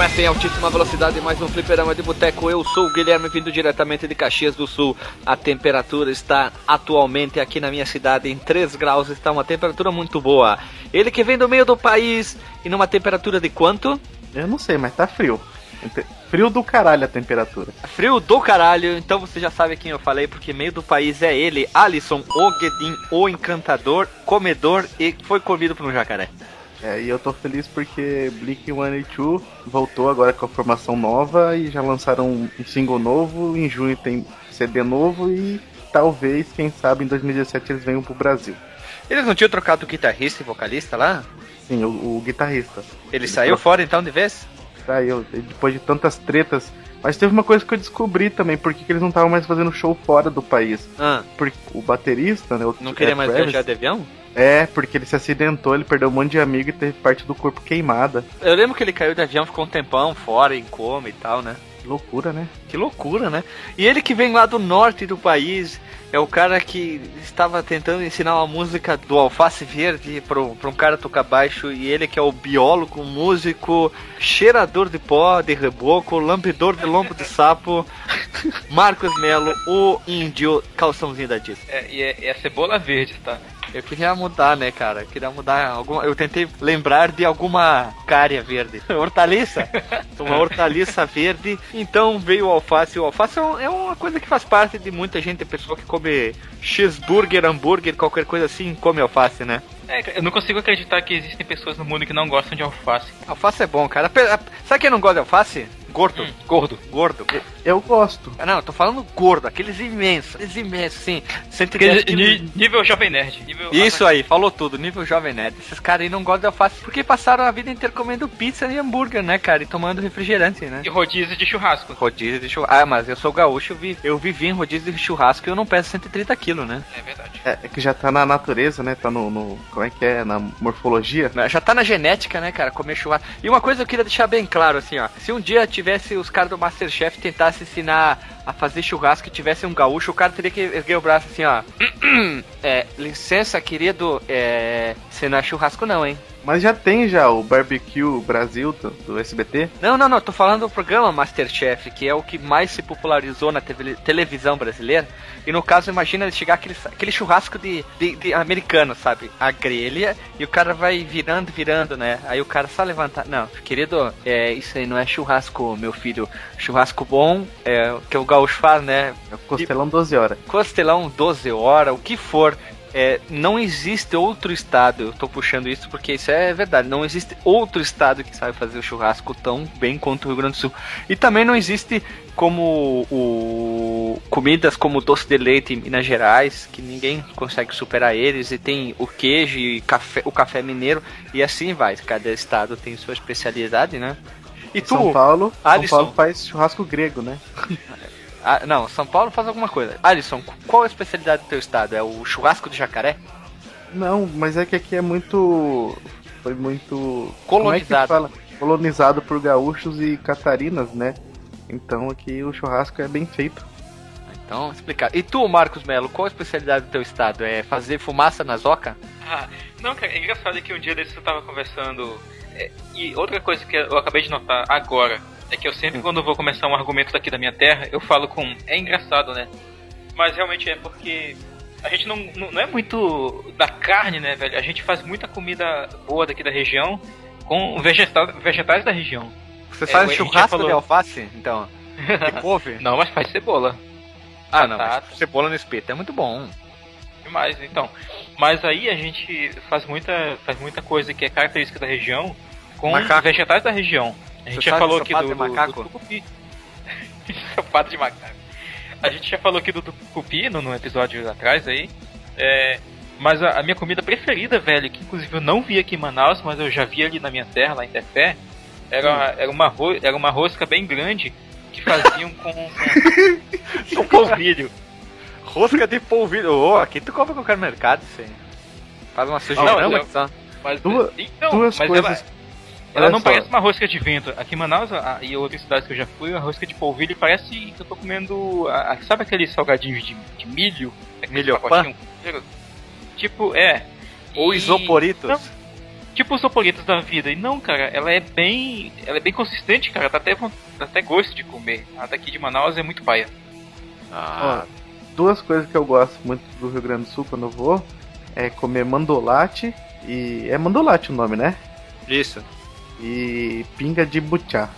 começa em altíssima velocidade mais um fliperama de boteco. Eu sou o Guilherme, vindo diretamente de Caxias do Sul. A temperatura está atualmente aqui na minha cidade em 3 graus, está uma temperatura muito boa. Ele que vem do meio do país e numa temperatura de quanto? Eu não sei, mas tá frio. Frio do caralho a temperatura. Frio do caralho, então você já sabe quem eu falei, porque meio do país é ele, Alisson Ogedin, o encantador, comedor e foi comido por um jacaré. É, e eu tô feliz porque Blink 182 voltou agora com a formação nova e já lançaram um single novo. Em junho tem CD novo e talvez, quem sabe, em 2017 eles venham pro Brasil. Eles não tinham trocado o guitarrista e vocalista lá? Sim, o, o guitarrista. Ele, ele saiu fora então de vez? Saiu, depois de tantas tretas. Mas teve uma coisa que eu descobri também, porque eles não estavam mais fazendo show fora do país. Ah. Porque o baterista, né? O não queria mais Travis, viajar de avião? É, porque ele se acidentou, ele perdeu um monte de amigo e teve parte do corpo queimada. Eu lembro que ele caiu de avião, ficou um tempão fora, em coma e tal, né? Que loucura, né? Que loucura, né? E ele que vem lá do norte do país, é o cara que estava tentando ensinar uma música do alface verde para um cara tocar baixo, e ele que é o biólogo, músico, cheirador de pó, de reboco, lambedor de lombo de sapo, Marcos Melo, o índio calçãozinho da Disney. É, e é, é a cebola verde, tá? Eu queria mudar, né, cara? Eu queria mudar alguma. Eu tentei lembrar de alguma cária verde. hortaliça? uma hortaliça verde. Então veio o alface. O alface é, é uma coisa que faz parte de muita gente. pessoa que come cheeseburger, hambúrguer, qualquer coisa assim, come alface, né? É, eu não consigo acreditar que existem pessoas no mundo que não gostam de alface. Alface é bom, cara. Sabe quem não gosta de alface? Gordo. Hum. Gordo. Gordo. Eu gosto. Não, eu tô falando gordo, aqueles imensos. Aqueles imensos, sim. 110 quilos. Nível Jovem Nerd. Nível Isso aí, falou tudo. Nível Jovem Nerd. Esses caras aí não gostam de alface porque passaram a vida inteira comendo pizza e hambúrguer, né, cara? E tomando refrigerante, né? E rodízio de churrasco. Rodízio de churrasco. Ah, mas eu sou gaúcho, eu, vi, eu vivi em rodízio de churrasco e eu não peso 130 quilos, né? É verdade. É, é, que já tá na natureza, né? Tá no, no, Como é que é? Na morfologia. Já tá na genética, né, cara? Comer churrasco. E uma coisa eu queria deixar bem claro, assim, ó. Se um dia tivesse os caras do Masterchef tentassem ensinar a fazer churrasco e tivesse um gaúcho, o cara teria que erguer o braço assim, ó. É, licença, querido, é. Você não é churrasco, não, hein? Mas já tem já o Barbecue Brasil do, do, SBT? Não, não, não. Tô falando do programa Masterchef, que é o que mais se popularizou na te televisão brasileira. E no caso, imagina ele chegar aquele, aquele churrasco de, de, de, americano, sabe? A grelha e o cara vai virando, virando, né? Aí o cara só levanta. Não, querido, é, isso aí não é churrasco, meu filho. Churrasco bom é que o gaúcho faz, né? Costelão 12 horas. Costelão 12 horas, o que for. É, não existe outro estado, eu tô puxando isso porque isso é verdade, não existe outro estado que sabe fazer o churrasco tão bem quanto o Rio Grande do Sul. E também não existe como o comidas como doce de leite em Minas Gerais, que ninguém consegue superar eles, e tem o queijo e café, o café mineiro, e assim vai. Cada estado tem sua especialidade, né? E tu, São Paulo, Alisson, São Paulo faz churrasco grego, né? Ah, não, São Paulo faz alguma coisa. Alisson, qual a especialidade do teu estado? É o churrasco de jacaré? Não, mas é que aqui é muito. Foi muito. É colonizado. É Colonizado por gaúchos e catarinas, né? Então aqui o churrasco é bem feito. Então, explicar. E tu, Marcos Melo, qual a especialidade do teu estado? É fazer fumaça na zoca? Ah, não, cara, é engraçado que um dia desse eu tava conversando. É, e outra coisa que eu acabei de notar agora é que eu sempre, quando vou começar um argumento daqui da minha terra, eu falo com. É engraçado, né? Mas realmente é porque a gente não, não é muito da carne, né, velho? A gente faz muita comida boa daqui da região com vegetais, vegetais da região. Você faz é, churrasco falou... de alface, então? De couve? não, mas faz cebola. Ah, não, cebola no espeto é muito bom. Demais, então. Mas aí a gente faz muita, faz muita coisa que é característica da região com Macaco. vegetais da região. A gente já falou aqui do, de macaco? do, do sapato de macaco. A gente já falou aqui do tucupi no, no episódio atrás aí. É, mas a, a, minha comida preferida, velho, que inclusive eu não vi aqui em Manaus, mas eu já vi ali na minha terra, lá em Tefé, era, hum. era, uma, era uma rosca bem grande que faziam com, com, com polvilho. Rosca de polvilho. Oh, aqui tu compra qualquer mercado, sim. Faz uma sugestão, não, mas, mas, duas, então, duas mas coisas. Ela, ela Olha não só. parece uma rosca de vento. Aqui em Manaus a, e outras cidades que eu já fui, a rosca de polvilho parece que eu tô comendo. A, sabe aqueles salgadinhos de, de milho? Milho Tipo, é. Ou e... isoporitos. Não, tipo os sopolitos da vida. E não, cara, ela é bem. Ela é bem consistente, cara. Dá até, dá até gosto de comer. A daqui de Manaus é muito paia. Ah. Ó, duas coisas que eu gosto muito do Rio Grande do Sul quando eu vou é comer mandolate e. É mandolate o nome, né? Isso. E pinga de butiá.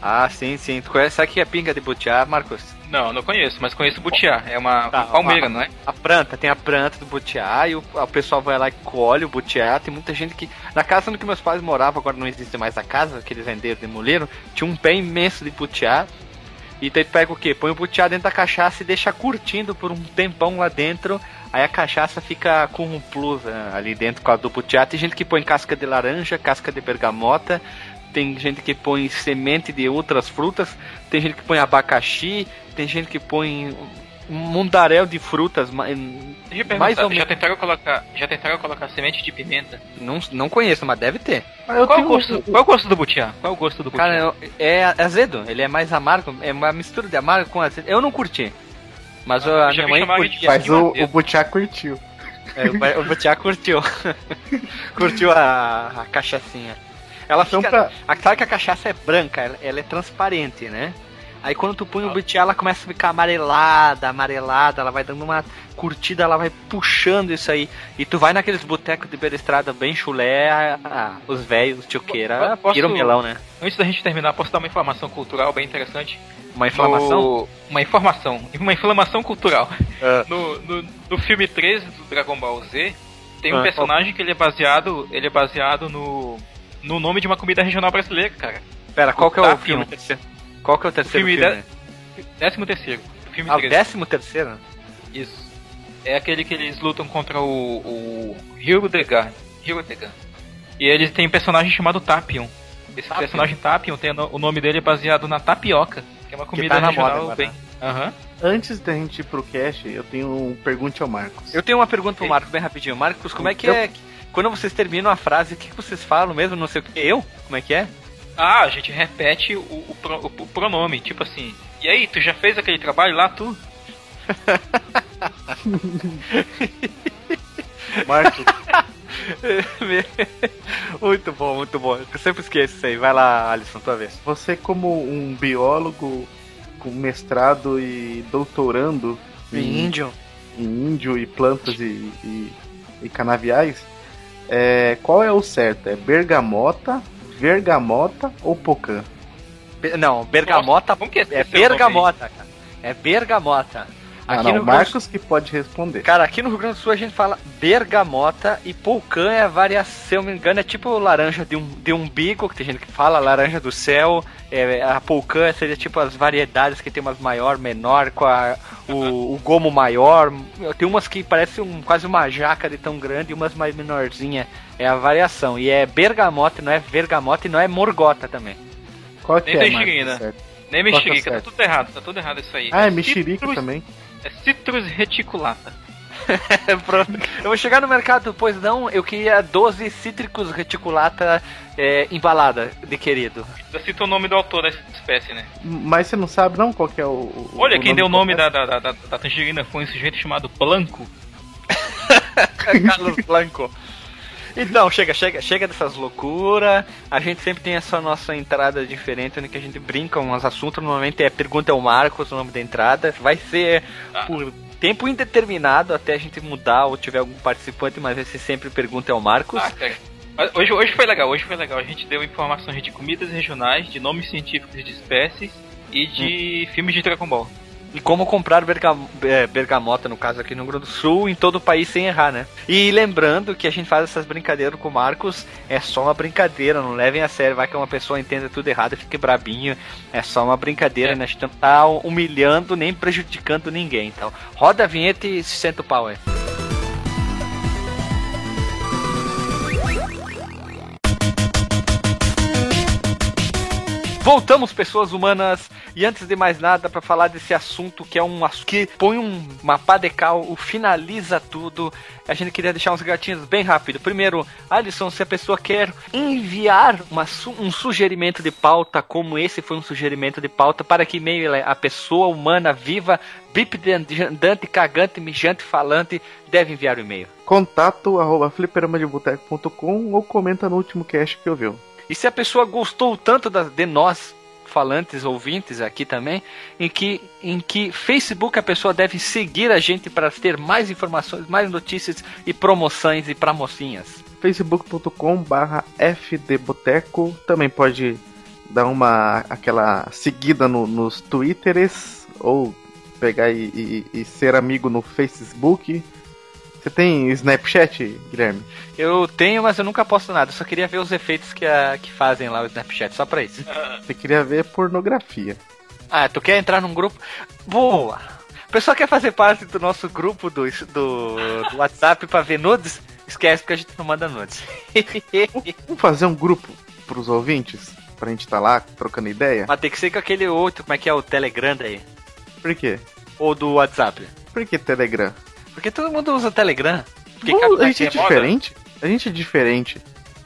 Ah, sim, sim. Tu conhece aqui a pinga de butiá, Marcos? Não, não conheço, mas conheço o butiá. É uma, tá, palmeira, a, não é? A planta, tem a planta do butiá e o, o pessoal vai lá e colhe o butiá. Tem muita gente que. Na casa onde meus pais moravam, agora não existe mais a casa, que eles venderam, demoliram, tinha um pé imenso de butiá. E daí tu pega o quê? Põe o butiá dentro da cachaça e deixa curtindo por um tempão lá dentro. Aí a cachaça fica com um plus né, ali dentro com a do butiá. Tem gente que põe casca de laranja, casca de bergamota, tem gente que põe semente de outras frutas, tem gente que põe abacaxi, tem gente que põe mundaréu de frutas, mais ou menos. Já tentaram colocar, já tentaram colocar semente de pimenta? Não, não conheço, mas deve ter. Qual, o gosto, qual o gosto do butiá? Qual o gosto do butiá? Cara, é azedo, ele é mais amargo, é uma mistura de amargo com azedo. Eu não curti. Mas ah, a minha mãe curtiu. Mas o, o butiá curtiu. É, o, o butiá curtiu. curtiu a, a cachaçinha. Ela então, fica. Pra... A, sabe que a cachaça é branca, ela, ela é transparente, né? Aí quando tu põe o butiá, ela começa a ficar amarelada, amarelada, ela vai dando uma curtida, ela vai puxando isso aí. E tu vai naqueles botecos de beira estrada bem chulé, ah, os velhos, tioqueira, tiram melão, né? Antes da gente terminar, posso dar uma informação cultural bem interessante? Uma inflamação? No... Uma informação, uma inflamação cultural. É. No, no, no, filme 13 do Dragon Ball Z, tem um é. personagem que ele é baseado, ele é baseado no no nome de uma comida regional brasileira, cara. Pera, qual que é o filme? Qual que é o terceiro filme? filme? De... Décimo terceiro. Filme ah, o décimo terceiro? Isso. É aquele que eles lutam contra o, o Hildegard. Hildegard. E eles têm um personagem chamado Tapion. Esse Tapion. personagem Tapion tem o nome dele é baseado na tapioca, que é uma comida tá regional moda, bem. Uhum. Antes da gente ir pro cast, eu tenho um pergunte ao Marcos. Eu tenho uma pergunta pro Marcos bem rapidinho. Marcos, como é que eu... é quando vocês terminam a frase, o que, vocês falam mesmo? Não sei o que. Eu? Como é que é? Ah, a gente repete o, o, o, o pronome. Tipo assim, e aí, tu já fez aquele trabalho lá, tu? Marcos. muito bom, muito bom. Eu sempre esqueço isso aí. Vai lá, Alisson, tua vez. Você, como um biólogo com mestrado e doutorando em, em índio, em índio e plantas e, e, e canaviais, é, qual é o certo? É bergamota, vergamota ou pocã? Não, bergamota Nossa, é, é bergamota, cara. É bergamota. Ah, aqui ah, não, no Marcos que pode responder. Cara, aqui no Rio Grande do Sul a gente fala bergamota e polcã é a variação, se eu me engano, é tipo laranja de, um, de umbigo, que tem gente que fala, laranja do céu. É, a polcã seria tipo as variedades que tem umas maior, menor, com a, o, o, gomo maior. Tem umas que parecem um, quase uma jaca de tão grande e umas mais menorzinha. É a variação. E é bergamota, não é vergamota e não é morgota também. Qual que Nem é, mexerica, Nem mexerica, tá tudo errado, tá tudo errado isso aí. Ah, é mexerica também. É citrus reticulata. Pronto. Eu vou chegar no mercado, pois não, eu queria 12 cítricos reticulata é, embalada, de querido. Já cita o nome do autor dessa espécie, né? Mas você não sabe não qual que é o. Olha, o quem deu o nome da, da, da, da, tangerina foi um sujeito chamado Blanco. Carlos Blanco. Então, chega, chega, chega dessas loucuras. A gente sempre tem essa nossa entrada diferente, onde que a gente brinca uns assuntos. Normalmente é pergunta ao Marcos o nome da entrada. Vai ser ah. por tempo indeterminado até a gente mudar ou tiver algum participante, mas esse sempre pergunta ao Marcos. Ah, Hoje, hoje foi legal, hoje foi legal. A gente deu informações de comidas regionais, de nomes científicos de espécies e de hum. filmes de Dragon Ball e como comprar bergam é, bergamota, no caso aqui no Rio Grande do Sul, em todo o país sem errar, né? E lembrando que a gente faz essas brincadeiras com o Marcos, é só uma brincadeira, não levem a sério, vai que uma pessoa entenda tudo errado e fique brabinho, é só uma brincadeira, é. né? A gente não tá humilhando nem prejudicando ninguém, então. Roda a vinheta e se senta o pau aí. Voltamos, pessoas humanas, e antes de mais nada, para falar desse assunto que é um assunto que põe um mapa de cal, finaliza tudo. A gente queria deixar uns gatinhos bem rápido. Primeiro, Alisson, se a pessoa quer enviar uma, um sugerimento de pauta, como esse foi um sugerimento de pauta, para que e-mail é a pessoa humana viva, bipedante, cagante, mijante, falante, deve enviar o e-mail. Contato arroba ou comenta no último cast que ouviu. E se a pessoa gostou tanto da, de nós, falantes, ouvintes aqui também, em que, em que Facebook a pessoa deve seguir a gente para ter mais informações, mais notícias e promoções e para mocinhas. facebook.com barra fdboteco também pode dar uma aquela seguida no, nos twitters ou pegar e, e, e ser amigo no Facebook você tem Snapchat, Guilherme? Eu tenho, mas eu nunca posto nada. Eu só queria ver os efeitos que, a, que fazem lá o Snapchat, só pra isso. Você queria ver pornografia. Ah, tu quer entrar num grupo? Boa! O pessoal quer fazer parte do nosso grupo do, do, do WhatsApp pra ver nudes? Esquece porque a gente não manda nudes. Vamos fazer um grupo pros ouvintes? Pra gente estar tá lá trocando ideia? Mas tem que ser com aquele outro, como é que é o Telegram daí? Por quê? Ou do WhatsApp? Por que Telegram? Porque todo mundo usa Telegram. Porque Bom, a gente é, é diferente. A gente é diferente.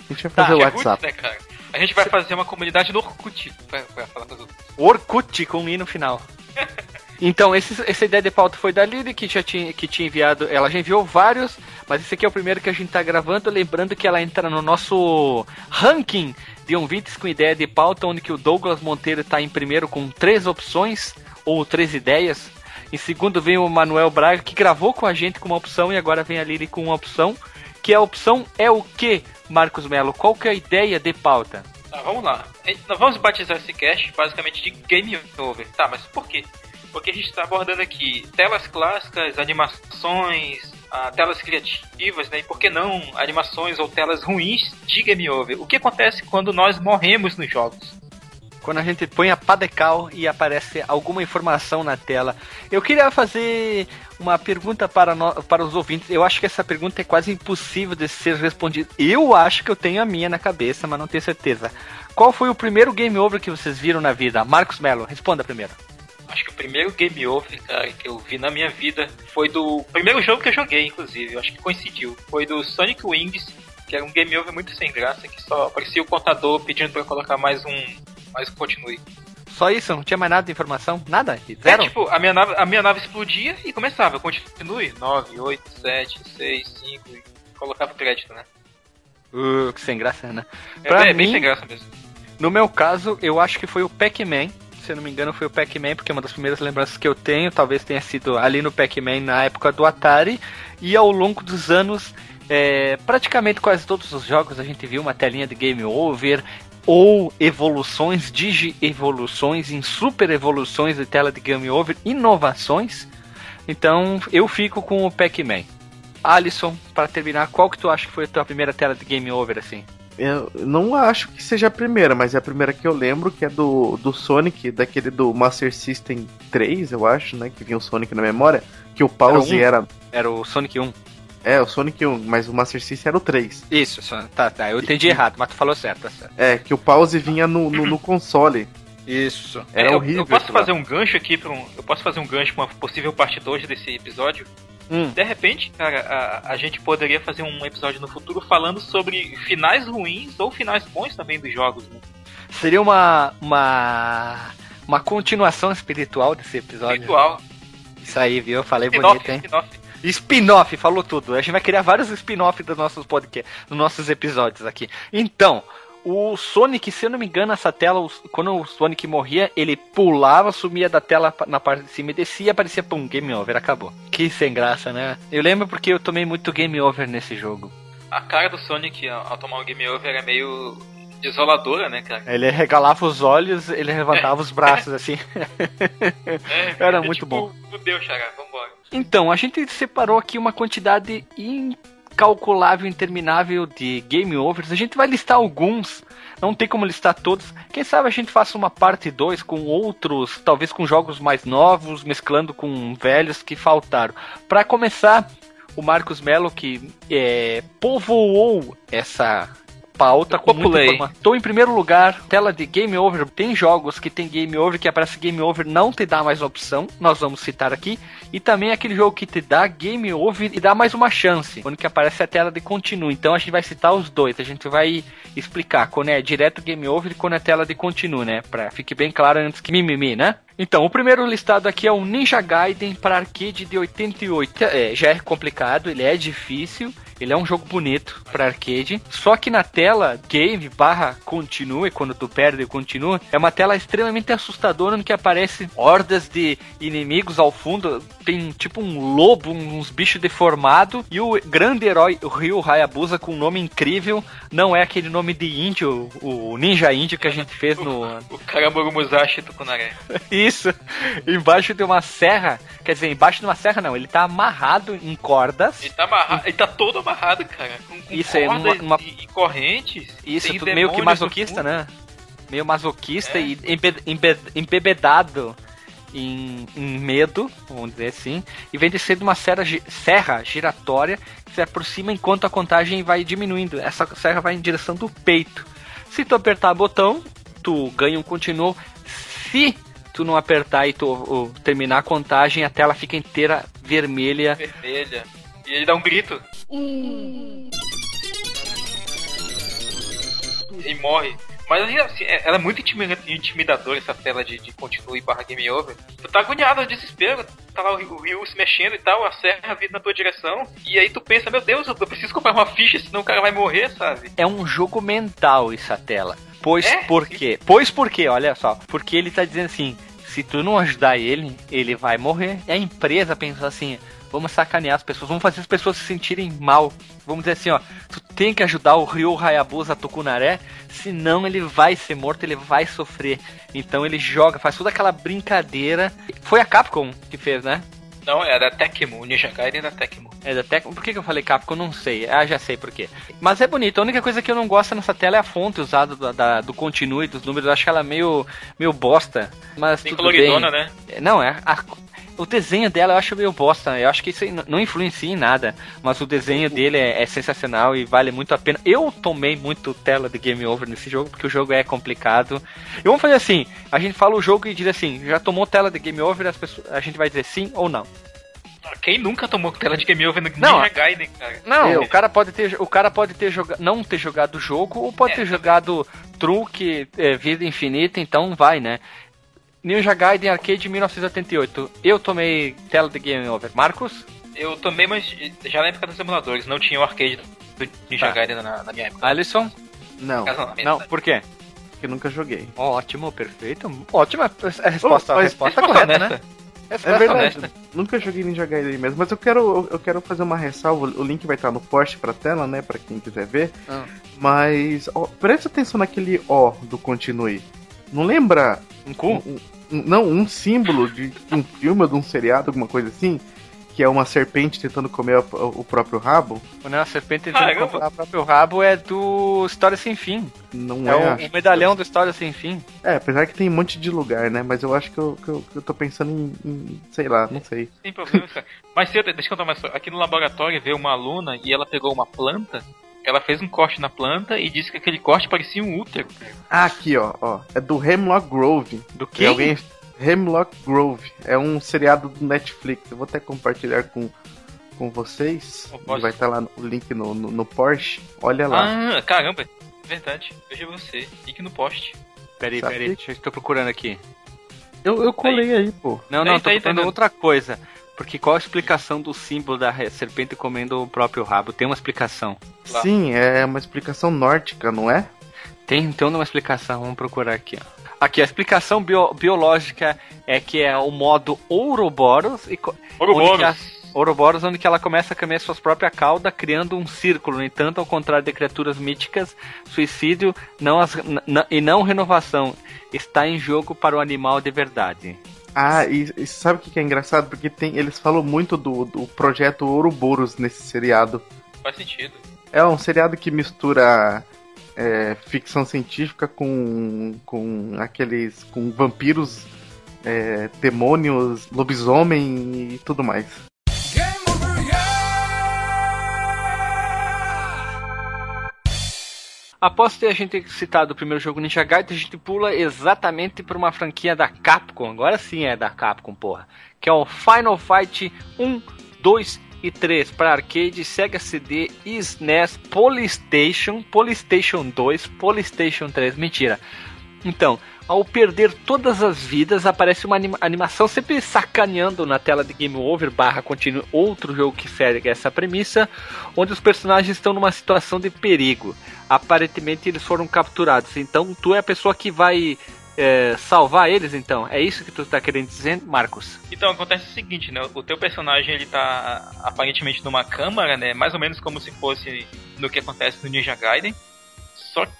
A gente vai fazer o tá, WhatsApp. É né, a gente vai fazer uma comunidade no Orkut. Pra, pra falar com Orkut com um i no final. Então, esse, essa ideia de pauta foi da Lili, que já tinha, que tinha enviado. Ela já enviou vários, mas esse aqui é o primeiro que a gente tá gravando. Lembrando que ela entra no nosso ranking de ouvintes com ideia de pauta, onde que o Douglas Monteiro tá em primeiro com três opções, ou três ideias. Em segundo vem o Manuel Braga, que gravou com a gente com uma opção, e agora vem a Lili com uma opção. Que a opção é o que, Marcos Melo? Qual que é a ideia de pauta? Tá, vamos lá. Nós vamos batizar esse cast basicamente de Game Over. Tá, mas por quê? Porque a gente está abordando aqui telas clássicas, animações, ah, telas criativas, né? E por que não animações ou telas ruins de Game Over? O que acontece quando nós morremos nos jogos? Quando a gente põe a padecal e aparece alguma informação na tela. Eu queria fazer uma pergunta para, no, para os ouvintes. Eu acho que essa pergunta é quase impossível de ser respondida. Eu acho que eu tenho a minha na cabeça, mas não tenho certeza. Qual foi o primeiro game over que vocês viram na vida? Marcos Mello, responda primeiro. Acho que o primeiro game over, cara, que eu vi na minha vida foi do primeiro jogo que eu joguei, inclusive. Eu acho que coincidiu. Foi do Sonic Wings, que era um game over muito sem graça, que só aparecia o contador pedindo para colocar mais um mas continue. Só isso? Não tinha mais nada de informação? Nada? Zero? É, tipo, a minha nave, a minha nave explodia e começava. Continue. 9, 8, 7, 6, 5 e colocava crédito, né? Uh, que sem graça, né? É, pra é, mim, bem sem graça mesmo. No meu caso, eu acho que foi o Pac-Man. Se eu não me engano, foi o Pac-Man, porque é uma das primeiras lembranças que eu tenho. Talvez tenha sido ali no Pac-Man na época do Atari. E ao longo dos anos, é, praticamente quase todos os jogos a gente viu uma telinha de game over ou evoluções, digi-evoluções em super evoluções de tela de game over, inovações. Então eu fico com o Pac-Man. Alisson, para terminar, qual que tu acha que foi a tua primeira tela de game over assim? Eu não acho que seja a primeira, mas é a primeira que eu lembro, que é do, do Sonic, daquele do Master System 3, eu acho, né? Que vinha o Sonic na memória. Que o pause era. Um, era... era o Sonic 1. É, o Sonic 1, mas o Master System era o 3. Isso, tá, tá. Eu entendi e, errado, mas tu falou certo, tá certo. É, que o pause vinha no, no, no console. Isso. Era é, horrível. Eu, posso fazer um gancho aqui para um. Eu posso fazer um gancho pra uma possível parte 2 desse episódio? Hum. De repente, cara, a, a gente poderia fazer um episódio no futuro falando sobre finais ruins ou finais bons também dos jogos, né? Seria uma. uma. uma continuação espiritual desse episódio. Espiritual. Isso aí, viu? Eu falei bonito, hein? Spin-off, falou tudo. A gente vai criar vários spin-off dos nossos podcasts, dos nossos episódios aqui. Então, o Sonic, se eu não me engano, essa tela, quando o Sonic morria, ele pulava, sumia da tela na parte de cima e descia, aparecia, pum, game over, acabou. Que sem graça, né? Eu lembro porque eu tomei muito game over nesse jogo. A cara do Sonic ao tomar o game over é meio desoladora, né, cara? Ele regalava os olhos, ele levantava os braços assim. É, Era é muito tipo, bom. Fudeu, Xará, vambora. Então, a gente separou aqui uma quantidade incalculável, interminável de game overs. A gente vai listar alguns, não tem como listar todos. Quem sabe a gente faça uma parte 2 com outros, talvez com jogos mais novos, mesclando com velhos que faltaram. Para começar, o Marcos Melo, que é, povoou essa pauta com informação. Tô em primeiro lugar, tela de Game Over. Tem jogos que tem Game Over que aparece Game Over não te dá mais opção. Nós vamos citar aqui. E também aquele jogo que te dá Game Over e dá mais uma chance. Quando que aparece a tela de continue. Então a gente vai citar os dois. A gente vai explicar quando é direto Game Over e quando é tela de continue, né? Pra fique bem claro antes que mimimi, né? Então, o primeiro listado aqui é o Ninja Gaiden para arcade de 88. É, já é complicado, ele é difícil. Ele é um jogo bonito para arcade. Só que na tela game barra continue, quando tu perde continua, é uma tela extremamente assustadora no que aparece hordas de inimigos ao fundo. Tem tipo um lobo, uns bichos deformados. E o grande herói, o Ryu Hayabusa, com um nome incrível, não é aquele nome de índio, o ninja índio que a gente fez no. O Karamuru Musashi Tukunare. Isso. Embaixo de uma serra. Quer dizer, embaixo de uma serra não, ele tá amarrado em cordas. Ele tá amarrado, ele tá todo amarrado, cara. Com, com Isso é uma, uma... E, e, correntes. Isso, tudo meio que masoquista, né? Meio masoquista é. e embebedado em, em, medo, vamos dizer assim, e vem descer de uma serra, serra giratória que se aproxima enquanto a contagem vai diminuindo. Essa serra vai em direção do peito. Se tu apertar o botão, tu ganha um continuo. Se tu não apertar e tu terminar a contagem, a tela fica inteira vermelha. Vermelha. E ele dá um grito. E morre. Mas assim, é, ela é muito intimidadora essa tela de, de continue barra game over. Tu tá agoniado, desespero, tá lá o Ryu se mexendo e tal, a serra vindo na tua direção, e aí tu pensa, meu Deus, eu preciso comprar uma ficha, senão o cara vai morrer, sabe? É um jogo mental essa tela. Pois é? por quê? Pois por quê? Olha só. Porque ele tá dizendo assim, se tu não ajudar ele, ele vai morrer. E a empresa pensou assim, vamos sacanear as pessoas, vamos fazer as pessoas se sentirem mal. Vamos dizer assim, ó, tu tem que ajudar o Ryu Hayabusa Tokunare, senão ele vai ser morto, ele vai sofrer. Então ele joga, faz toda aquela brincadeira. Foi a Capcom que fez, né? Não, é da Tecmo, o Ninja Gaiden é da Tecmo. É da Tecmo? Por que, que eu falei Capcom? Não sei. Ah, já sei por quê. Mas é bonito. A única coisa que eu não gosto nessa tela é a fonte usada do, da, do continue, dos números. Eu acho que ela meio, meio bosta. Mas Tem tudo coloridona, bem. né? Não, é. A, o desenho dela eu acho meio bosta. Eu acho que isso não influencia em nada. Mas o desenho dele é, é, sensacional e vale muito a pena. Eu tomei muito tela de game over nesse jogo, porque o jogo é complicado. E vamos fazer assim: a gente fala o jogo e diz assim, já tomou tela de game over, as pessoas, a gente vai dizer sim ou não. Quem nunca tomou tela de game over no não, Ninja Gaiden, cara? Não, o cara pode ter, o cara pode ter jogado, não ter jogado o jogo ou pode é, ter jogado truque, é, vida infinita, então vai, né? Ninja Gaiden Arcade 1988. Eu tomei tela de Game Over. Marcos? Eu tomei, mas já na época dos emuladores. Não tinha o arcade do Ninja tá. Gaiden na, na, minha época. Alisson? Não. Não, por quê? Porque nunca joguei. Ótimo, perfeito. Ótima a resposta, oh, a resposta correta, né? É, é verdade. Nunca joguei Ninja Gaiden mesmo, mas eu quero, eu quero fazer uma ressalva. O link vai estar no post pra tela, né? Pra quem quiser ver. Ah. Mas ó, presta atenção naquele O do continue. Não lembra? Um cu? Um, um, não, um símbolo de um filme ou de um seriado, alguma coisa assim? Que é uma serpente tentando comer o, o próprio rabo? Não, a serpente tentando comer o próprio rabo é do História Sem Fim. Não é. É o, o medalhão do História Sem Fim. É, apesar que tem um monte de lugar, né? Mas eu acho que eu, que eu, que eu tô pensando em, em, sei lá, não sei. Sem problema, cara. Mas deixa eu contar mais. Aqui no laboratório veio uma aluna e ela pegou uma planta ela fez um corte na planta e disse que aquele corte parecia um útero. Ah, aqui, ó, ó. É do Hemlock Grove. Do que? Alguém... Hemlock Grove. É um seriado do Netflix. Eu vou até compartilhar com, com vocês. Vai estar tá lá o link no, no, no, Porsche. Olha lá. Ah, caramba. Verdade. Veja você. Link no post. Peraí, peraí. Deixa eu estou procurando aqui. Eu, eu colei aí, aí pô. Não, não, tá tô procurando outra coisa. Porque qual a explicação do símbolo da serpente comendo o próprio rabo? Tem uma explicação. Lá. Sim, é uma explicação nórdica, não é? Tem então uma explicação, vamos procurar aqui. Ó. Aqui, a explicação bio, biológica é que é o modo Ouroboros. E, Ouroboros. Ouroboros, onde que ela começa a comer sua própria cauda, criando um círculo. No entanto, ao contrário de criaturas míticas, suicídio não as, e não renovação está em jogo para o animal de verdade. Ah, e, e sabe o que, que é engraçado? Porque tem, eles falam muito do, do projeto Ouroboros nesse seriado. Faz sentido. É um seriado que mistura é, ficção científica com, com aqueles. com vampiros, é, demônios, lobisomem e tudo mais. Após ter a gente citado o primeiro jogo Ninja Gaiden, a gente pula exatamente para uma franquia da Capcom. Agora sim é da Capcom, porra. Que é o Final Fight 1, 2 e 3 para arcade, Sega CD, SNES, Polystation, Polystation 2, Polystation 3. Mentira. Então, ao perder todas as vidas, aparece uma anima animação sempre sacaneando na tela de Game Over barra continue outro jogo que segue essa premissa, onde os personagens estão numa situação de perigo. Aparentemente eles foram capturados. Então tu é a pessoa que vai é, salvar eles, então? É isso que tu tá querendo dizer, Marcos? Então, acontece o seguinte, né? O teu personagem, ele tá aparentemente numa câmara, né? Mais ou menos como se fosse no que acontece no Ninja Gaiden. Só que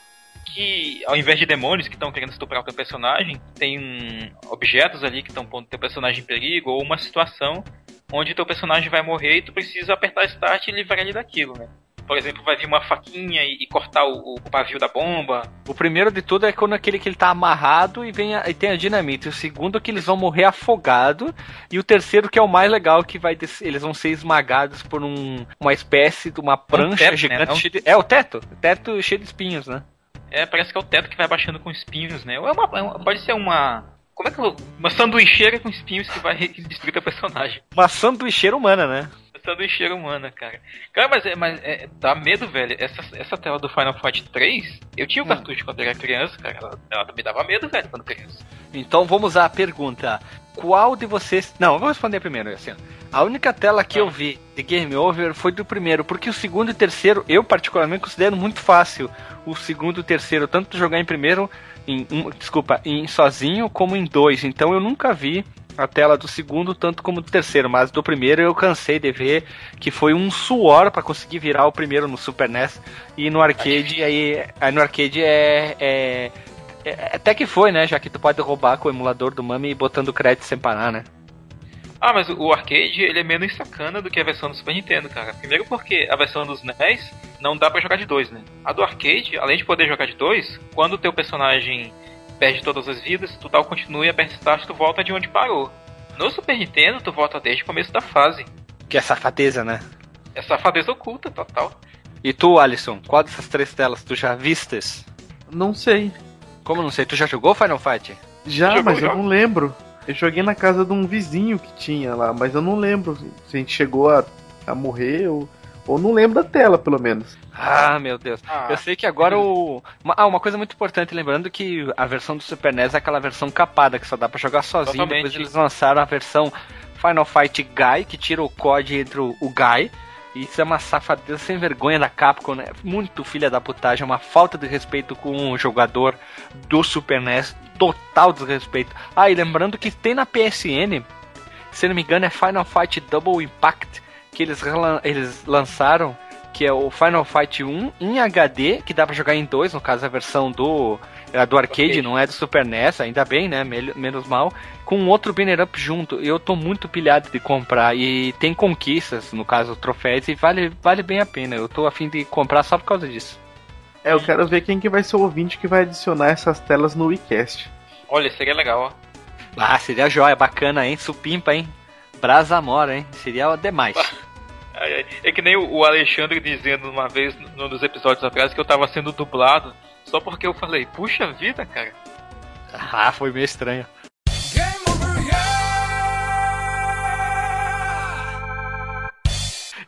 ao invés de demônios que estão querendo estuprar o teu personagem, tem objetos ali que estão pondo teu personagem em perigo, ou uma situação onde teu personagem vai morrer e tu precisa apertar start e livrar ele daquilo, né? Por exemplo, vai vir uma faquinha e, e cortar o, o, pavio da bomba. O primeiro de tudo é quando aquele que ele tá amarrado e, vem a, e tem a dinamite. O segundo é que eles vão morrer afogado. E o terceiro que é o mais legal, que vai eles vão ser esmagados por um, uma espécie de uma prancha um teto, né? gigante. Né? De, é o teto. O teto cheio de espinhos, né? É, parece que é o teto que vai baixando com espinhos, né? Ou é uma, é uma pode ser uma. Como é que. Uma sanduicheira com espinhos que vai destruir o personagem. Uma sanduicheira humana, né? Sanduicheira humana, cara. Cara, mas, é, mas é, dá medo, velho. Essa, essa tela do Final Fight 3, eu tinha o um cartucho quando era criança, cara. Ela, ela me dava medo, velho, quando criança. Então vamos à pergunta. Qual de vocês. Não, eu vou responder primeiro, assim. A única tela que ah. eu vi de Game Over foi do primeiro, porque o segundo e terceiro eu particularmente considero muito fácil. O segundo e o terceiro, tanto jogar em primeiro, em um, desculpa, em sozinho como em dois. Então eu nunca vi a tela do segundo tanto como do terceiro, mas do primeiro eu cansei de ver que foi um suor para conseguir virar o primeiro no Super NES e no arcade aí, aí no arcade é, é, é, até que foi, né? Já que tu pode roubar com o emulador do Mami e botando crédito sem parar, né? Ah, mas o arcade ele é menos sacana do que a versão do Super Nintendo, cara. Primeiro porque a versão dos NES não dá para jogar de dois, né? A do arcade, além de poder jogar de dois, quando o teu personagem perde todas as vidas, tu dá o continue e aperta start, tu volta de onde parou. No Super Nintendo, tu volta desde o começo da fase. Que é safadeza, né? É safadeza oculta, total. E tu, Alisson, qual dessas três telas tu já vistes? Não sei. Como não sei? Tu já jogou Final Fight? Já, jogou, mas eu não lembro. Eu joguei na casa de um vizinho que tinha lá, mas eu não lembro se a gente chegou a, a morrer ou ou não lembro da tela, pelo menos. Ah, meu Deus. Ah, eu sei que agora o. Uma, ah, uma coisa muito importante, lembrando que a versão do Super NES é aquela versão capada que só dá para jogar sozinho. Totalmente. Depois eles lançaram a versão Final Fight Guy, que tira o COD entre o, o Guy. Isso é uma safadeza sem vergonha da Capcom, né? Muito filha da putagem, é uma falta de respeito com o jogador do Super NES, total desrespeito. Ah, e lembrando que tem na PSN, se não me engano, é Final Fight Double Impact que eles, eles lançaram, que é o Final Fight 1 em HD, que dá para jogar em dois, no caso a versão do é do arcade, arcade, não é do Super NES, ainda bem, né? Menos mal. Com outro banner up junto. Eu tô muito pilhado de comprar. E tem conquistas, no caso, troféus, e vale, vale bem a pena. Eu tô afim de comprar só por causa disso. É, eu quero ver quem que vai ser o ouvinte que vai adicionar essas telas no WeCast. Olha, seria legal, ó. Ah, seria joia, bacana, hein? Supimpa, hein? Brasa mora, hein? Seria demais. É que nem o Alexandre dizendo uma vez num dos episódios atrás que eu tava sendo dublado só porque eu falei, puxa vida, cara. Ah, foi meio estranho.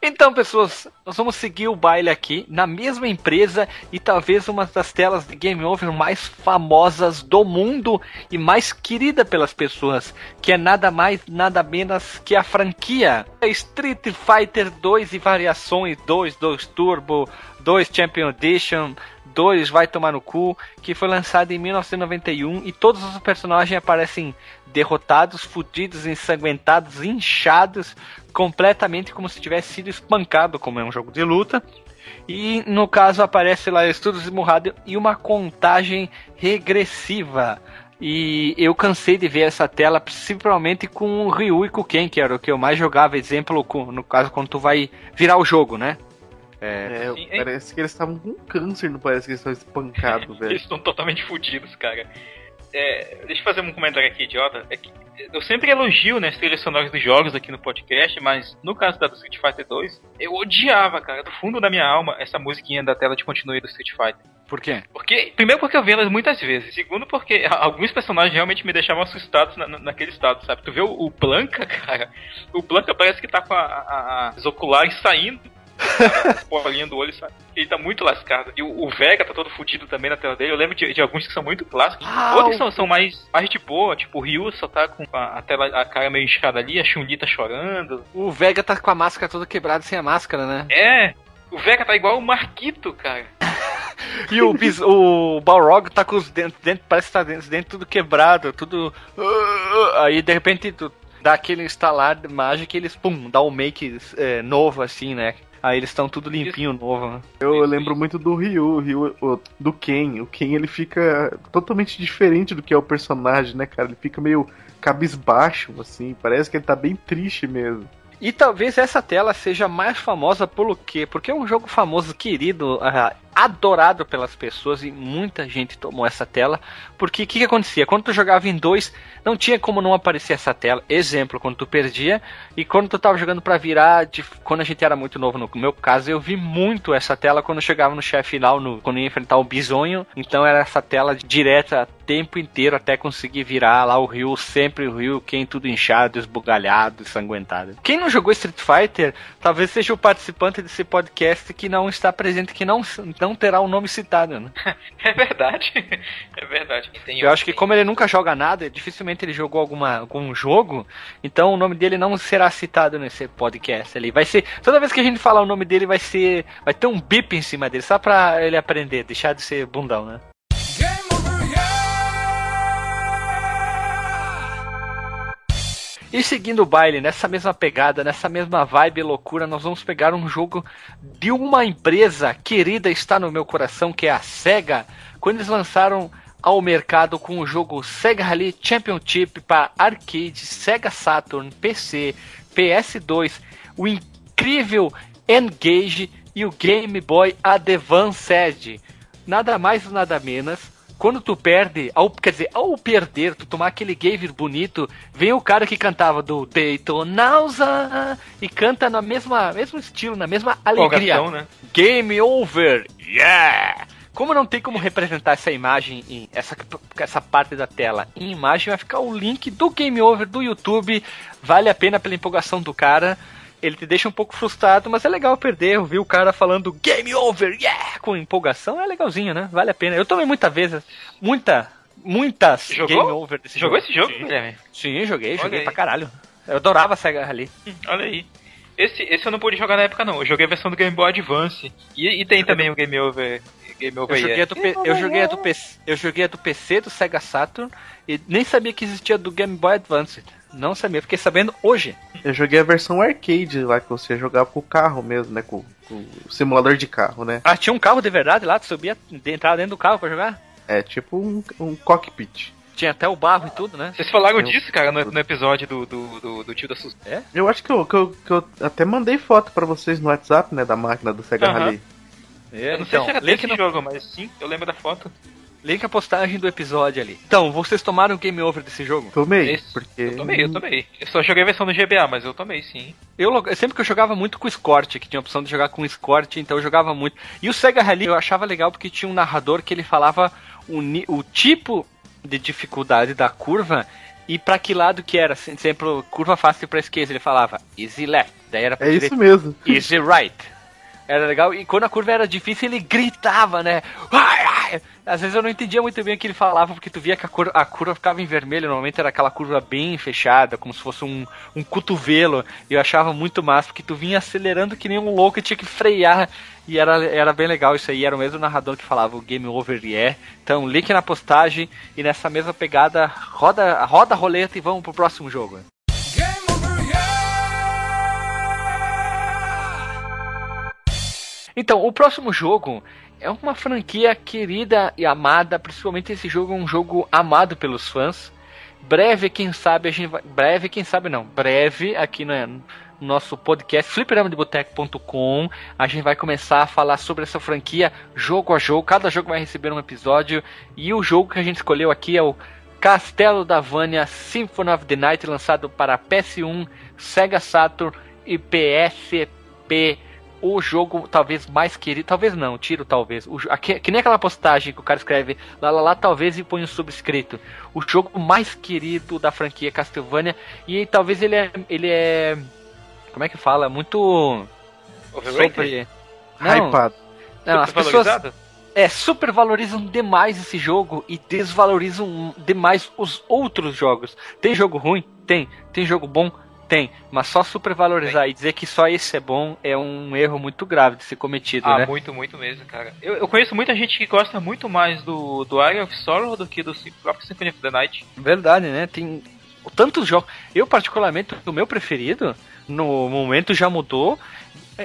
Então, pessoas, nós vamos seguir o baile aqui na mesma empresa e talvez uma das telas de Game Over mais famosas do mundo e mais querida pelas pessoas, que é nada mais, nada menos que a franquia. Street Fighter 2 e variações 2, 2 Turbo, 2 Champion Edition, 2 Vai Tomar no Cu, que foi lançado em 1991 e todos os personagens aparecem derrotados, fudidos, ensanguentados, inchados, completamente como se tivesse sido espancado, como é um jogo de luta. E no caso aparece lá estudos esmurrado e uma contagem regressiva. E eu cansei de ver essa tela, principalmente com o Ryu e com o Ken, que era o que eu mais jogava, exemplo, no caso, quando tu vai virar o jogo, né? É, é parece que eles estavam com câncer, não parece que eles estão espancados, velho. Eles estão totalmente fodidos, cara. É, deixa eu fazer um comentário aqui, idiota. É que eu sempre elogio né, as trilhas sonoras dos jogos aqui no podcast, mas no caso da do Street Fighter 2, eu odiava, cara, do fundo da minha alma, essa musiquinha da tela de continue do Street Fighter. Por quê? Porque, primeiro porque eu vi elas muitas vezes. Segundo porque alguns personagens realmente me deixavam assustados na, naquele estado, sabe? Tu vê o, o Blanca, cara. O Blanca parece que tá com a, a, as oculares saindo. As do olho, sabe? Ele tá muito lascado. E o, o Vega tá todo fudido também na tela dele. Eu lembro de, de alguns que são muito clássicos. Ah, Outros são, são mais, mais de boa. Tipo, o Ryu só tá com a, a tela, a cara meio inchada ali. A Chun-Li tá chorando. O Vega tá com a máscara toda quebrada sem a máscara, né? É. O Vega tá igual o Marquito, cara. E o, bis, o Balrog tá com os dentes, dentes parece que tá dentro, os dentes tudo quebrado, tudo. Aí de repente tu dá aquele instalar de mágica e eles, pum, dá um make é, novo assim, né? Aí eles estão tudo limpinho, novo. né? Eu Isso, lembro isso. muito do Ryu, Ryu do Ken. O Ken ele fica totalmente diferente do que é o personagem, né, cara? Ele fica meio cabisbaixo, assim. Parece que ele tá bem triste mesmo. E talvez essa tela seja mais famosa pelo quê? Porque é um jogo famoso, querido, ah, adorado pelas pessoas e muita gente tomou essa tela. Porque o que, que acontecia? Quando tu jogava em dois, não tinha como não aparecer essa tela. Exemplo, quando tu perdia e quando tu tava jogando pra virar, de- quando a gente era muito novo, no meu caso, eu vi muito essa tela quando chegava no chefe final, no, quando ia enfrentar o bisonho. Então era essa tela direta tempo inteiro até conseguir virar lá o Rio, sempre o Rio, quem tudo inchado, esbugalhado, ensanguentado. Quem não jogou Street Fighter, talvez seja o participante desse podcast que não está presente, que não, não terá o nome citado, né? É verdade. É verdade. Tem Eu acho que como ele nunca joga nada, dificilmente ele jogou alguma, algum jogo, então o nome dele não será citado nesse podcast ali. Vai ser, toda vez que a gente falar o nome dele vai ser, vai ter um bip em cima dele, só pra ele aprender, deixar de ser bundão, né? E seguindo o baile, nessa mesma pegada, nessa mesma vibe loucura, nós vamos pegar um jogo de uma empresa querida está no meu coração, que é a SEGA, quando eles lançaram ao mercado com o jogo Sega Rally Championship para arcade, Sega Saturn, PC, PS2, o incrível Engage e o Game Boy Advanced. Nada mais nada menos. Quando tu perde, ao, quer dizer, ao perder, tu tomar aquele gaver bonito, vem o cara que cantava do Daytonausa e canta na mesma mesmo estilo, na mesma alegria. Né? Game over! Yeah! Como não tem como representar essa imagem, em, essa, essa parte da tela em imagem, vai ficar o link do Game Over do YouTube. Vale a pena pela empolgação do cara. Ele te deixa um pouco frustrado, mas é legal perder. Eu vi o cara falando Game Over, yeah! Com empolgação, é legalzinho, né? Vale a pena. Eu tomei muitas vezes, muita, muitas Jogou? Game Over desse Você jogou jogo. esse jogo, Sim, Guilherme? Sim joguei, Olha joguei aí. pra caralho. Eu adorava Sega Rally. Hum, Olha aí. Esse, esse eu não pude jogar na época, não. Eu joguei a versão do Game Boy Advance. E, e tem também o Game Over. Game Over Eu joguei, a yeah. do P- eu, joguei a do PC, eu joguei a do PC, do Sega Saturn, e nem sabia que existia do Game Boy Advance. Não sabia, fiquei sabendo hoje. Eu joguei a versão arcade lá, que você jogava com o carro mesmo, né? Com, com o simulador de carro, né? Ah, tinha um carro de verdade lá, tu subia, de- entrava dentro do carro pra jogar? É tipo um, um cockpit. Tinha até o barro e tudo, né? Vocês falaram Eu- disso, cara, no, no episódio do, do, do, do tio da Sus. Eu acho que eu, que, eu, que eu até mandei foto pra vocês no WhatsApp, né? Da máquina do Sega Aham. Rally. É, Eu não sei então, se era link, desse no, jogo, mas sim, eu lembro da foto. Link a postagem do episódio ali. Então, vocês tomaram o Game Over desse jogo? Tomei, Esse- porque... Eu tomei, eu tomei. Eu só joguei a versão do GBA, mas eu tomei sim. Eu, sempre que eu jogava muito com o Escort, que tinha a opção de jogar com o Escort, então eu jogava muito. E o Sega Rally eu achava legal porque tinha um narrador que ele falava o, o tipo de dificuldade da curva e pra que lado que era. Se- Sempre curva fácil pra esquerda, ele falava easy left, daí era pra É direita, isso mesmo. easy right. Era legal, e quando a curva era difícil, ele gritava, né? Às vezes eu não entendia muito bem o que ele falava, porque tu via que a curva, a curva ficava em vermelho, normalmente era aquela curva bem fechada, como se fosse um, um cotovelo, e eu achava muito massa, porque tu vinha acelerando que nem um louco e tinha que frear, e era, era bem legal isso aí, era o mesmo narrador que falava o Game Over yeah. Então, link na postagem, e nessa mesma pegada, roda, roda a roleta e vamos pro próximo jogo. Então, o próximo jogo é uma franquia querida e amada, principalmente esse jogo é um jogo amado pelos fãs. Breve, quem sabe, a gente vai. Breve, quem sabe não. Breve, aqui no, no nosso podcast fliperamadeboteco.com, a gente vai começar a falar sobre essa franquia jogo a jogo. Cada jogo vai receber um episódio. E o jogo que a gente escolheu aqui é o Castelo da Vânia Symphony of the Night, lançado para PS1, Sega Saturn e PSP o jogo talvez mais querido, talvez não, tiro talvez. O, aqui, que nem aquela postagem que o cara escreve lá, lá, lá, talvez e põe um subscrito. O jogo mais querido da franquia Castlevania e talvez ele é, ele é, como é que fala, muito sobre, não, Hypado. Não, as pessoas é, supervalorizam demais esse jogo e desvalorizam demais os outros jogos. Tem jogo ruim? Tem. Tem jogo bom? Tem, mas só supervalorizar Tem. e dizer que só esse é bom é um erro muito grave de ser cometido, ah, né? muito, muito mesmo, cara. Eu, eu, conheço muita gente que gosta muito mais do, do Area of Sorrow do que do próprio Symphony of the Night. Verdade, né? Tem tantos jogos. Eu, particularmente, o meu preferido, no momento já mudou,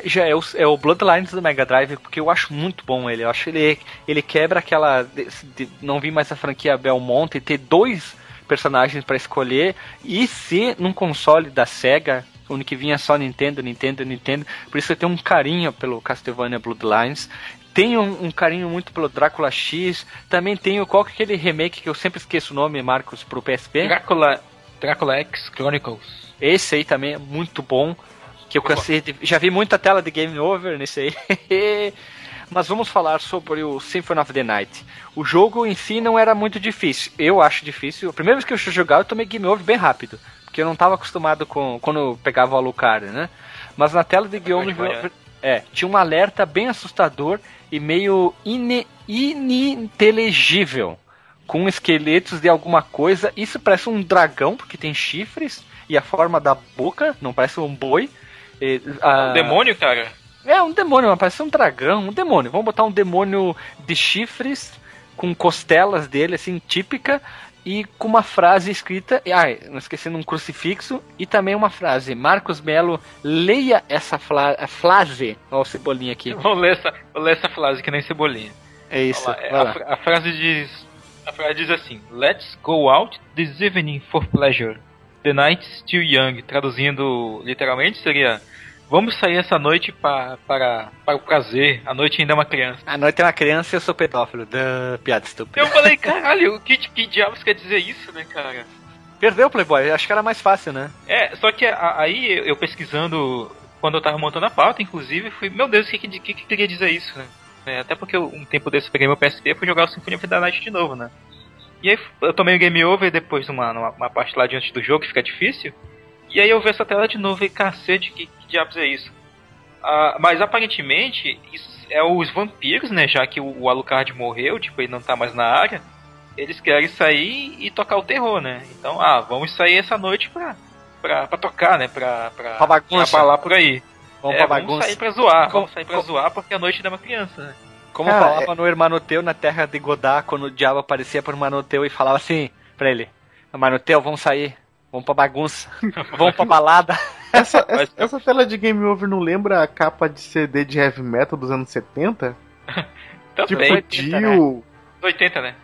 já é o, é o Bloodlines do Mega Drive, porque eu acho muito bom ele. Eu acho ele ele quebra aquela. De, de, não vi mais a franquia Belmont e ter dois personagens para escolher. E se num console da Sega, onde que vinha só Nintendo, Nintendo, Nintendo, por isso eu tenho um carinho pelo Castlevania Bloodlines. Tenho um, um, carinho muito pelo Drácula X. Também tenho qual que é aquele remake que eu sempre esqueço o nome, Marcos, pro PSP? Drácula, Drácula X Chronicles. Esse aí também é muito bom. Que eu cansei de, Já vi muita tela de game over nesse aí. mas vamos falar sobre o Symphony of the Night. O jogo em si não era muito difícil. Eu acho difícil. A primeira vez que eu jogar, eu tomei game over bem rápido. Porque eu não estava acostumado com quando pegava o Alucard, né? Mas na tela de game over, é, tinha um alerta bem assustador e meio ine, ininteligível. Com esqueletos de alguma coisa. Isso parece um dragão, porque tem chifres. E a forma da boca, não parece um boi. E, a... Um demônio, cara? É, um demônio, mas parece um dragão, um demônio. Vamos botar um demônio de chifres com costelas dele, assim, típica, e com uma frase escrita, ai, não esquecendo um crucifixo, e também uma frase. Marcos Melo, leia essa frase. Olha o cebolinha aqui. Vou ler essa, vou ler essa frase que nem cebolinha. É isso. Lá, a, a, frase diz. A frase diz assim: Let's go out this evening for pleasure. The night still young. Traduzindo literalmente seria Vamos sair essa noite pra, para, para o prazer. A noite ainda é uma criança. A noite é uma criança e eu sou pedófilo. Duh, piada estúpida. Eu falei, caralho, o que, que diabos quer dizer isso, né, cara? Perdeu o Playboy, acho que era mais fácil, né? É, só que aí eu pesquisando, quando eu tava montando a pauta, inclusive, fui, meu Deus, o que, que, que queria dizer isso, né? É, até porque eu, um tempo desse eu peguei meu PSP e fui jogar o Symphony of the Night de novo, né? E aí eu tomei o game over depois de uma, uma parte lá diante do jogo que fica difícil. E aí eu vi essa tela de novo e cacete, que, que diabos é isso? Ah, mas aparentemente isso é os vampiros, né? Já que o, Alucard morreu, tipo, ele não tá mais na área. Eles querem sair e tocar o terror, né? Então, ah, vamos sair essa noite pra, pra, pra tocar, né? Pra, pra, pra bagunça. Pra falar por aí. Vamos, é, vamos sair pra zoar, vamos sair pra zoar porque a noite é uma criança, né? Como ah, falava é... no Hermanoteu na terra de Godá, quando o diabo aparecia por Hermanoteu e falava assim pra ele: Hermanoteu, vamos sair. Vamos pra bagunça. Vamos pra balada. Essa, essa, essa, tela de Game Over não lembra a capa de CD de heavy metal dos anos 70? tipo, 80, Dio. Né? 80, né?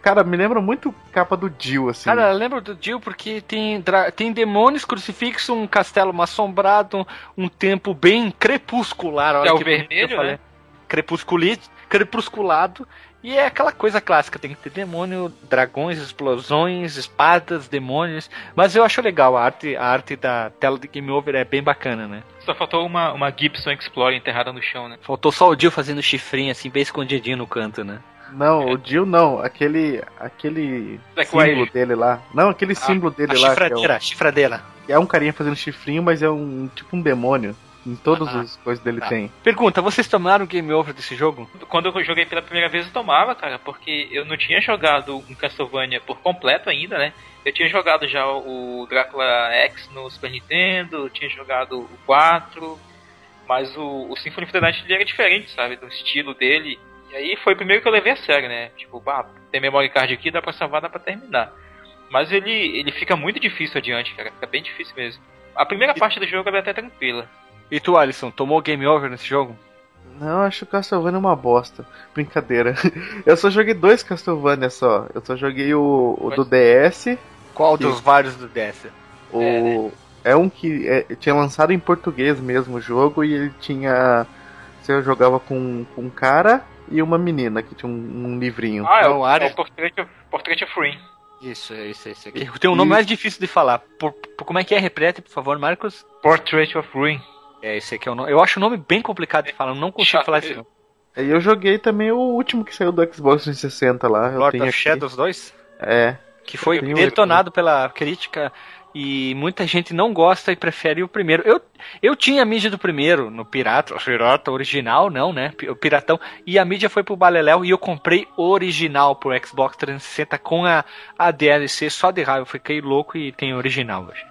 Cara, me lembra muito capa do Dio, assim. Cara, lembro do Dio porque tem, tem demônios, crucifixo, um castelo assombrado, um tempo bem crepuscular. Olha é o vermelho, né? crepusculado e é aquela coisa clássica, tem que ter demônio, dragões, explosões, espadas, demônios. Mas eu acho legal, a arte, a arte da tela de Game Over é bem bacana, né? Só faltou uma, uma Gibson Explorer enterrada no chão, né? Faltou só o Dio fazendo chifrinho, assim, bem escondidinho no canto, né? Não, é. o Dio não, aquele. aquele símbolo dele lá. Não, aquele ah, símbolo dele lá. Chifradeira, é o, chifradeira. É um carinha fazendo chifrinho, mas é um tipo um demônio. Em todas ah, as coisas dele tá. tem. Pergunta, vocês tomaram game over desse jogo? Quando eu joguei pela primeira vez eu tomava, cara, porque eu não tinha jogado um Castlevania por completo ainda, né? Eu tinha jogado já o Drácula X no Super Nintendo, tinha jogado o 4, mas o, o Symphony of the Night ele era diferente, sabe? Do estilo dele. E aí foi o primeiro que eu levei a sério, né? Tipo, bah, tem memory card aqui, dá pra salvar, dá pra terminar. Mas ele, ele fica muito difícil adiante, cara. Fica bem difícil mesmo. A primeira parte do jogo é até tranquila. E tu, Alisson, tomou game over nesse jogo? Não, acho que Castlevania é uma bosta. Brincadeira. Eu só joguei dois Castlevania só. Eu só joguei o, o do DS. Qual que... dos vários do DS? O... É, né? é um que é, tinha lançado em português mesmo o jogo e ele tinha. Você jogava com, com um cara e uma menina que tinha um, um livrinho. Ah, é o, é o Portrait of, Portrait of Rain. Isso, é isso, é isso. Aqui. Tem um nome e... mais difícil de falar. Por, por, como é que é? Repete, por favor, Marcos. Portrait of Ruin. É, esse aqui é o nome. Eu acho o nome bem complicado de falar, não consigo Chato falar esse nome. E eu joguei também o último que saiu do Xbox 360 lá. Eu Lord tenho of. Shadows 2? É. Que foi um- detonado pela crítica e muita gente não gosta e prefere o primeiro. Eu, eu tinha a mídia do primeiro, no Pirata, Pirata original, não, né? O Piratão. E a mídia foi pro Baleléu e eu comprei o original pro Xbox 360 com a, a DLC só de raiva. Eu fiquei louco e tem original hoje.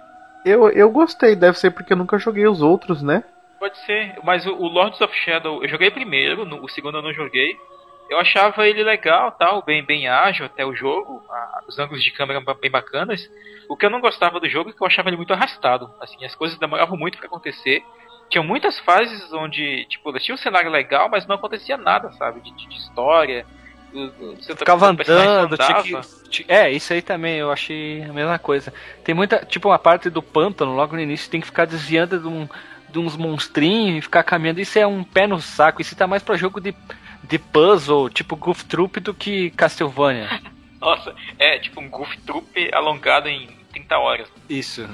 Eu, eu gostei, deve ser porque eu nunca joguei os outros, né? Pode ser, mas o, o Lords of Shadow eu joguei primeiro, no- o segundo eu não joguei. Eu achava ele legal, tal, bem, bem ágil até o jogo, a- os ângulos de câmera bem bacanas. O que eu não gostava do jogo é que eu achava ele muito arrastado. Assim, as coisas demoravam muito pra acontecer. Tinham muitas fases onde, tipo, eles tinham um cenário legal, mas não acontecia nada, sabe? De- de história. Você Ficava o personagem andando, tinha que. É, isso aí também eu achei a mesma coisa. Tem muita. Tipo, uma parte do pântano, logo no início, tem que ficar desviando de, um, de uns monstrinhos e ficar caminhando. Isso é um pé no saco. Isso tá mais pra jogo de, de puzzle, tipo Goof Troop, do que Castlevania. Nossa, é tipo um Goof Troop alongado em 30 horas. Isso.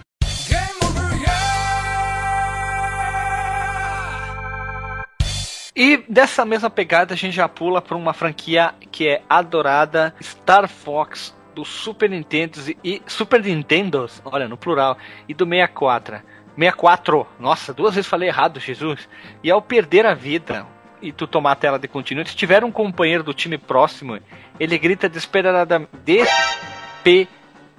E dessa mesma pegada a gente já pula para uma franquia que é adorada, Star Fox do Super Nintendo e Super Nintendo, olha, no plural, e do 64. 64, nossa, duas vezes falei errado, Jesus. E ao perder a vida e tu tomar a tela de continuo, se tiver um companheiro do time próximo, ele grita desesperada, despe,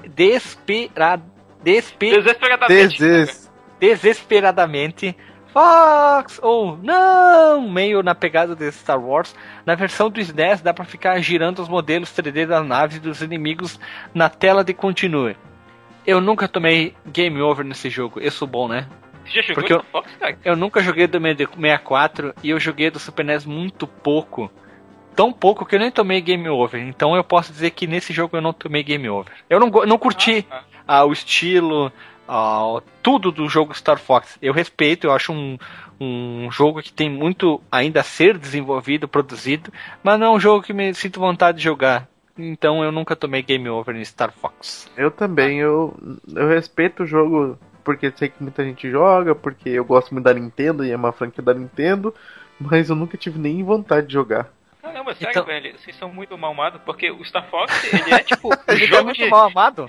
desesperad, despe, Desesperadamente. Deses. desesperadamente Fox ou não, meio na pegada de Star Wars. Na versão do SNES dá pra ficar girando os modelos 3D das naves e dos inimigos na tela de continue. Eu nunca tomei game over nesse jogo. Eu sou bom, né? Você já jogou Porque eu- Fox, cara? Eu nunca joguei do 64 e eu joguei do Super NES muito pouco. Tão pouco que eu nem tomei game over. Então eu posso dizer que nesse jogo eu não tomei game over. Eu não, não curti Ah, ah, o estilo, tudo do jogo Star Fox. Eu respeito, eu acho um, um jogo que tem muito ainda a ser desenvolvido, produzido, mas não é um jogo que me sinto vontade de jogar. Então eu nunca tomei game over em Star Fox. Eu também, eu, eu respeito o jogo porque sei que muita gente joga, porque eu gosto muito da Nintendo e é uma franquia da Nintendo, mas eu nunca tive nem vontade de jogar. Caramba, sério, Então- velho. Vocês são muito mal amados, porque o Star Fox, ele é tipo. o, Ele é jogo muito de, mal amado.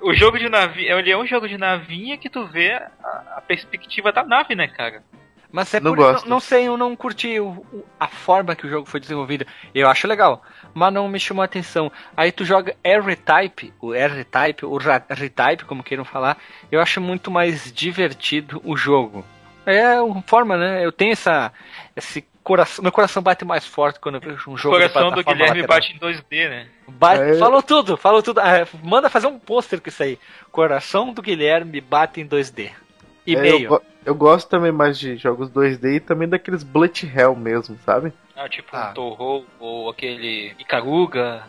O jogo de navinha. Ele é um jogo de navinha que tu vê a, a perspectiva da nave, né, cara? Mas é Não por isso- gosto. não, não sei, eu não curti o- o- a forma que o jogo foi desenvolvido. Eu acho legal, mas não me chamou a atenção. Aí tu joga R-Type, o R-Type, o R-Type, como queiram falar, eu acho muito mais divertido o jogo. É uma forma, né? Eu tenho essa. Esse coração. Meu coração bate mais forte quando eu vejo um O jogo de coração do Guilherme lateral. bate em 2D, né? Bate- É. Falou tudo, falou tudo. Ah, manda fazer um pôster com isso aí. Coração do Guilherme bate em 2D. E É, meio. eu, eu gosto também mais de jogos 2D e também daqueles Bullet Hell mesmo, sabe? Ah, tipo Ah. um Toho ou aquele Icaruga.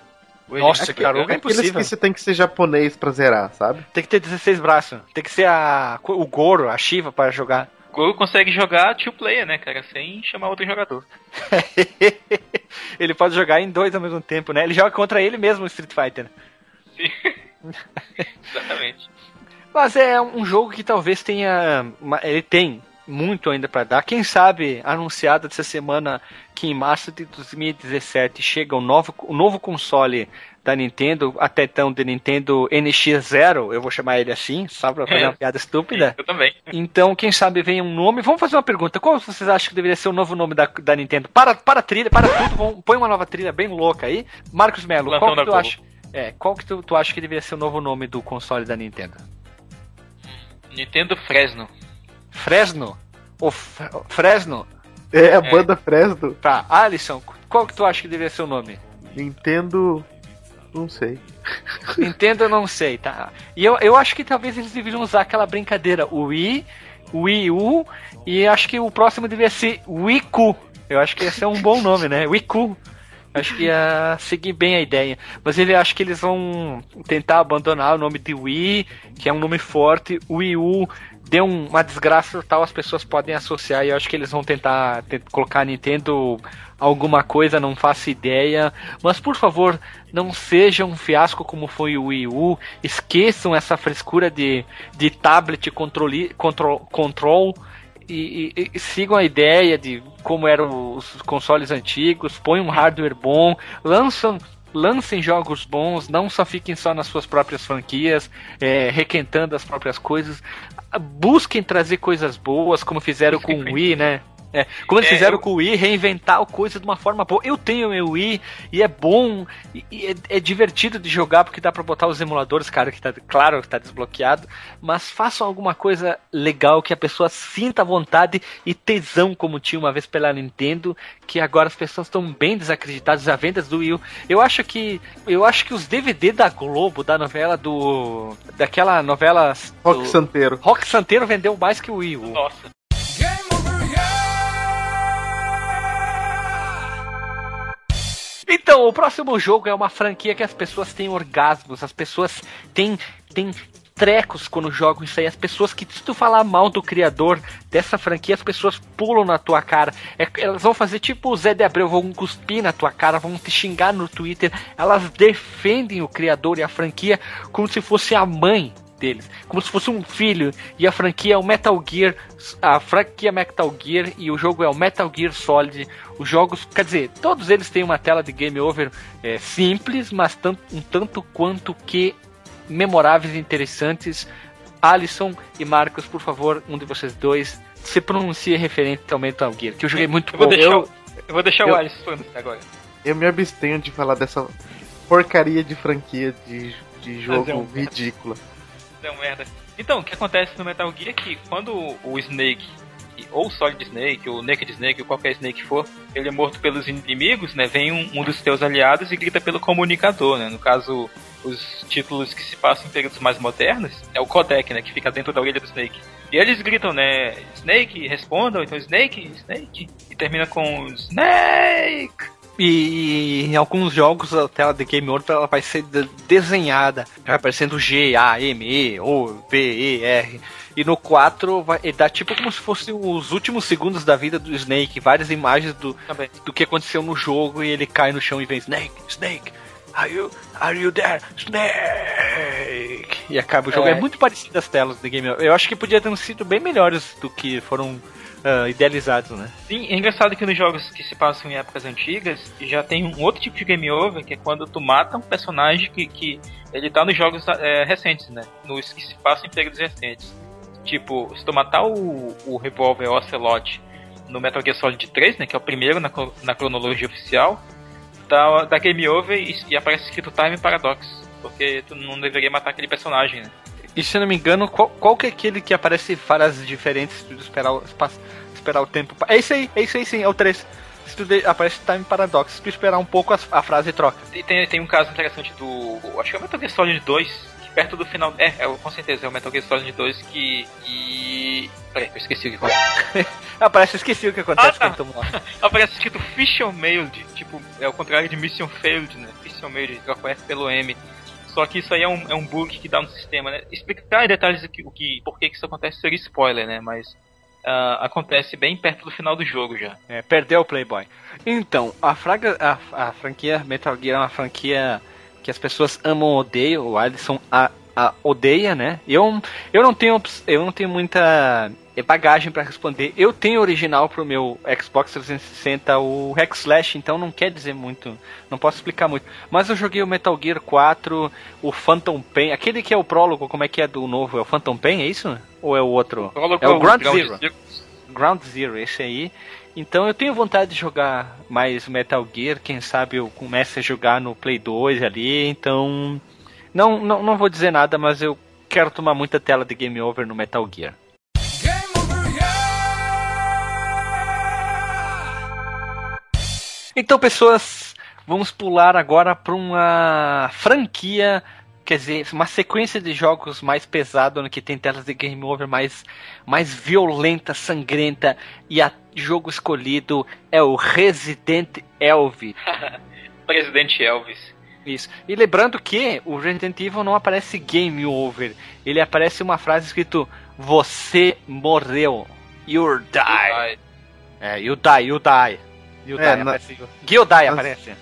ou Nossa, Icaruga é Aqueles impossível. que você tem que ser japonês pra zerar, sabe? Tem que ter 16 braços. Tem que ser a, o Goro, a Shiva para jogar. O Goro consegue jogar two player, né, cara? Sem chamar outro jogador. ele pode jogar em dois ao mesmo tempo, né? Ele joga contra ele mesmo Street Fighter. Sim. Exatamente. Mas é um jogo que talvez tenha. Ele tem muito ainda para dar. Quem sabe, anunciado essa semana que em março de 2017 chega o novo, o novo console da Nintendo, até então de Nintendo NX0, eu vou chamar ele assim, só pra fazer É. uma piada estúpida. Eu também. Então, quem sabe vem um nome. Vamos fazer uma pergunta. Qual vocês acham que deveria ser o novo nome da, da Nintendo? Para, para a trilha, para tudo. Vamos, põe uma nova trilha bem louca aí. Marcos Melo, Plantão qual que tu Globo. acha? É, qual que tu, tu acha que deveria ser o novo nome do console da Nintendo? Nintendo Fresno. Fresno? Ou F- Fresno? É a banda Fresno, Tá, Alisson, qual que tu acha que deveria ser o nome? Nintendo. Não sei. Nintendo não sei, tá? E eu, eu acho que talvez eles deveriam usar aquela brincadeira, Wii, Wii U, e acho que o próximo deveria ser Wiku. Eu acho que ia ser um bom nome, né? Wiku. Acho que ia seguir bem a ideia. Mas ele acho que eles vão tentar abandonar o nome de Wii, que é um nome forte. Wii U deu um- uma desgraça tal, as pessoas podem associar e eu acho que eles vão tentar, te- colocar a Nintendo alguma coisa, não faço ideia. Mas por favor, não seja um fiasco como foi o Wii U. Esqueçam essa frescura de, de tablet control, control e, e, e, sigam a ideia de como eram os consoles antigos, põem um hardware bom, lançam lancem jogos bons, não só fiquem só nas suas próprias franquias, é, requentando as próprias coisas. Busquem trazer coisas boas, como fizeram com o Wii, né? É, como eles é, fizeram eu... com o Wii, reinventar a coisa de uma forma boa. Eu tenho meu Wii e é bom, e, e é, é, divertido de jogar porque dá pra botar os emuladores, cara, que tá claro que tá desbloqueado, mas façam alguma coisa legal que a pessoa sinta vontade e tesão, como tinha uma vez pela Nintendo, que agora as pessoas estão bem desacreditadas às vendas do Wii. Eu acho que eu acho que os DVD da Globo, da novela do daquela novela Rock do, Santeiro. Rock Santeiro vendeu mais que o Wii. Nossa. Então, o próximo jogo é uma franquia que as pessoas têm orgasmos, as pessoas têm, têm trecos quando jogam isso aí. As pessoas que, se tu falar mal do criador dessa franquia, as pessoas pulam na tua cara. É, elas vão fazer tipo o Zé de Abreu, vão cuspir na tua cara, vão te xingar no Twitter. Elas defendem o criador e a franquia como se fosse a mãe deles, como se fosse um filho. E a franquia é o Metal Gear, a franquia Metal Gear e o jogo é o Metal Gear Solid. Os jogos, quer dizer, todos eles têm uma tela de game over é, simples, mas tanto, um tanto quanto que memoráveis e interessantes. Alisson e Marcos, por favor, um de vocês dois se pronuncie referente ao Metal Gear, que eu joguei muito eu vou Deixar, eu, eu, vou deixar eu, o Alisson agora. Eu me abstenho de falar dessa porcaria de franquia de, de jogo é um ridícula deu merda. Então, o que acontece no Metal Gear é que quando o Snake, ou o Solid Snake, ou o Naked Snake, ou qualquer Snake for, ele é morto pelos inimigos, né? Vem um, um dos teus aliados e grita pelo comunicador, né? No caso, os títulos que se passam em períodos mais modernos, é o codec, né? Que fica dentro da orelha do Snake. E eles gritam, né? Snake, respondam, então Snake, Snake. E termina com Snake! E em alguns jogos a tela de Game Over ela vai ser desenhada, vai aparecendo G, A, M, E, O, V, E, R. E no 4 vai dá tipo como se fosse os últimos segundos da vida do Snake, várias imagens do, do que aconteceu no jogo e ele cai no chão e vem Snake, Snake, are you, are you there, Snake? E acaba o jogo. É, é muito parecido as telas de Game Over. Eu acho que podia ter sido bem melhores do que foram uh, idealizados, né? Sim, é engraçado que nos jogos que se passam em épocas antigas já tem um outro tipo de game over, que é quando tu mata um personagem que, que ele tá nos jogos é, recentes, né? Nos que se passam em períodos recentes. Tipo, se tu matar o, o revólver Ocelot no Metal Gear Solid 3, né? Que é o primeiro na, na cronologia oficial, dá, dá game over e, e aparece escrito Time Paradox. Porque tu não deveria matar aquele personagem, né? E se não me engano, qual, qual que é aquele que aparece frases diferentes se tu esperar o, esperar o tempo? É isso aí, é isso aí sim, é o 3. Se tu de, aparece Time Paradox, se tu esperar um pouco a, a frase troca. E tem, tem um caso interessante do. Acho que é o Metal Gear Solid 2, que perto do final. É, é com certeza, é o Metal Gear Solid 2 que. E. Peraí, eu esqueci o que acontece. Aparece, esqueci o que acontece ah, tá. quando Aparece escrito Fission Mailed, tipo, é o contrário de Mission Failed, né? Fission Mailed, troca o F pelo M. Só que isso aí é um, é um bug que dá no sistema, né? Explicar em detalhes o que, o que, por que isso acontece seria spoiler, né? Mas uh, acontece bem perto do final do jogo já. É, perdeu o Playboy. Então, a, fraga, a, a franquia Metal Gear é uma franquia que as pessoas amam ou odeiam. O Alisson a, a odeia, né? Eu, eu, não tenho, eu não tenho muita é bagagem para responder. Eu tenho original pro meu Xbox 360 o Hack Slash, então não quer dizer muito, não posso explicar muito. Mas eu joguei o Metal Gear 4, o Phantom Pain, aquele que é o prólogo, como é que é do novo? É o Phantom Pain, é isso? Ou é o outro? é o Ground, Ground Zero. Zero. Ground Zero, esse aí. Então eu tenho vontade de jogar mais Metal Gear, quem sabe eu comece a jogar no Play 2 ali, então não, não, não vou dizer nada, mas eu quero tomar muita tela de Game Over no Metal Gear. Então, pessoas, vamos pular agora para uma franquia, quer dizer, uma sequência de jogos mais pesado, no que tem telas de game over mais, mais violenta, sangrenta, e o jogo escolhido é o Resident Elvis. Resident Elvis. Isso. E lembrando que o Resident Evil não aparece game over, ele aparece uma frase escrito você morreu. You die. You die. É, you die, you die. Gildai é, aparece. Gildai aparece.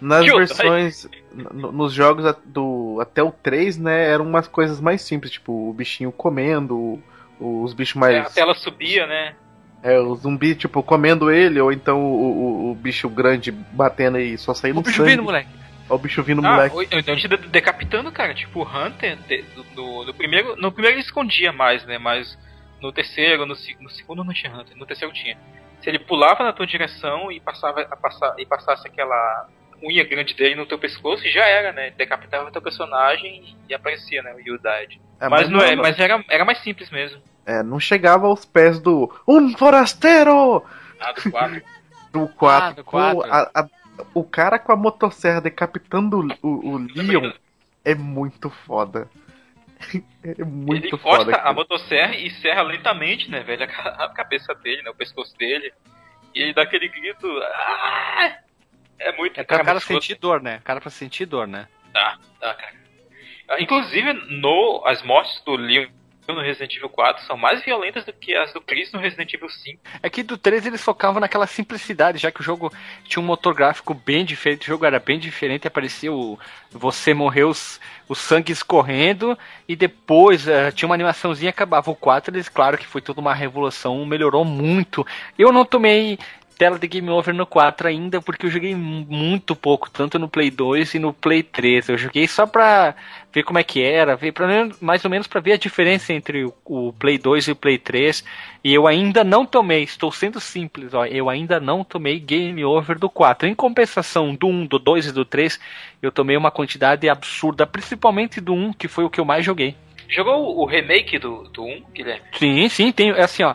Nas Gildai. versões. nos jogos do, até o 3, né, eram umas coisas mais simples, tipo o bichinho comendo, os bichos mais. A tela subia, né? É, o zumbi, tipo, comendo ele, ou então o, o, o bicho grande batendo e só saindo O bicho sangue. vindo, moleque. Ó, o bicho vindo, Ah, moleque. ou então a gente de- decapitando, cara. Tipo, o Hunter, de- do, do- do primeiro. No primeiro ele escondia mais, né? Mas no terceiro, no, no segundo não tinha Hunter, no terceiro tinha. Se ele pulava na tua direção e passava a passar, e passasse aquela unha grande dele no teu pescoço, já era, né? Decapitava teu personagem e aparecia, né? O Died. É, mas não é, mas era, era mais simples mesmo. é, não chegava aos pés do Um Forasteiro! Ah, do 4. Do 4. Ah, do quatro. O cara com a motosserra decapitando o, o, o Leon é muito foda. É muito ele foda. encosta a cara. motosserra e serra lentamente, né, velho? A ca- a cabeça dele, né? O pescoço dele. E ele dá aquele grito. "Ah!" É muito É pra o cara muito sentir dor, né? O cara pra sentir dor, né? Tá, tá, cara. Inclusive, no, as mortes do Leon no Resident Evil 4 são mais violentas do que as do Chris no Resident Evil 5. É que do 3 eles focavam naquela simplicidade, já que o jogo tinha um motor gráfico bem diferente, o jogo era bem diferente, aparecia o. Você morreu os, o sangue escorrendo, e depois eh, tinha uma animaçãozinha acabava. O 4, eles, claro que foi toda uma revolução, melhorou muito. Eu não tomei tela de game over no 4 ainda, porque eu joguei mu- muito pouco, tanto no Play 2 e no Play 3. Eu joguei só pra ver como é que era, ver pra, mais ou menos pra ver a diferença entre o, o Play 2 e o Play 3. E eu ainda não tomei, estou sendo simples, ó, eu ainda não tomei game over do 4. Em compensação do 1, do 2 e do 3, eu tomei uma quantidade absurda, principalmente do 1, que foi o que eu mais joguei. Jogou o remake do, do 1, Guilherme? Sim, sim, tem. É assim, ó.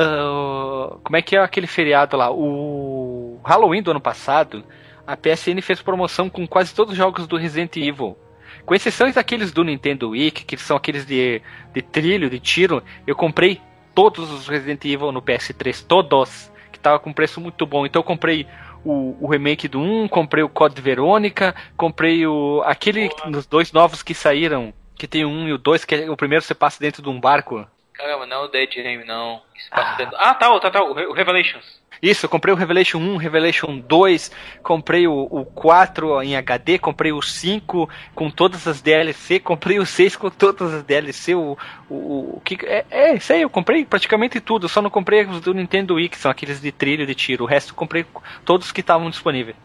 Ah, como é que é aquele feriado lá? O Halloween do ano passado, a PSN fez promoção com quase todos os jogos do Resident Evil. Com exceção daqueles do Nintendo Wii, que são aqueles de, de trilho, de tiro, eu comprei todos os Resident Evil no PS3, todos, que tava com preço muito bom. Então eu comprei o, o remake do 1, comprei o Code Verônica, comprei o aquele Boa. dos dois novos que saíram, que tem o 1 e o 2, que é, o primeiro você passa dentro de um barco. Caramba, não é o Dead Game, não. Ah. dentro- ah tá, tá, tá, o Re- o Revelations. Isso, eu comprei o Revelation 1, Revelation 2, comprei o, o 4 em HD, comprei o 5 com todas as DLC, comprei o 6 com todas as DLC, o, o, o que é, é isso aí, eu comprei praticamente tudo, só não comprei os do Nintendo Wii, que são aqueles de trilho de tiro, o resto eu comprei todos que estavam disponíveis.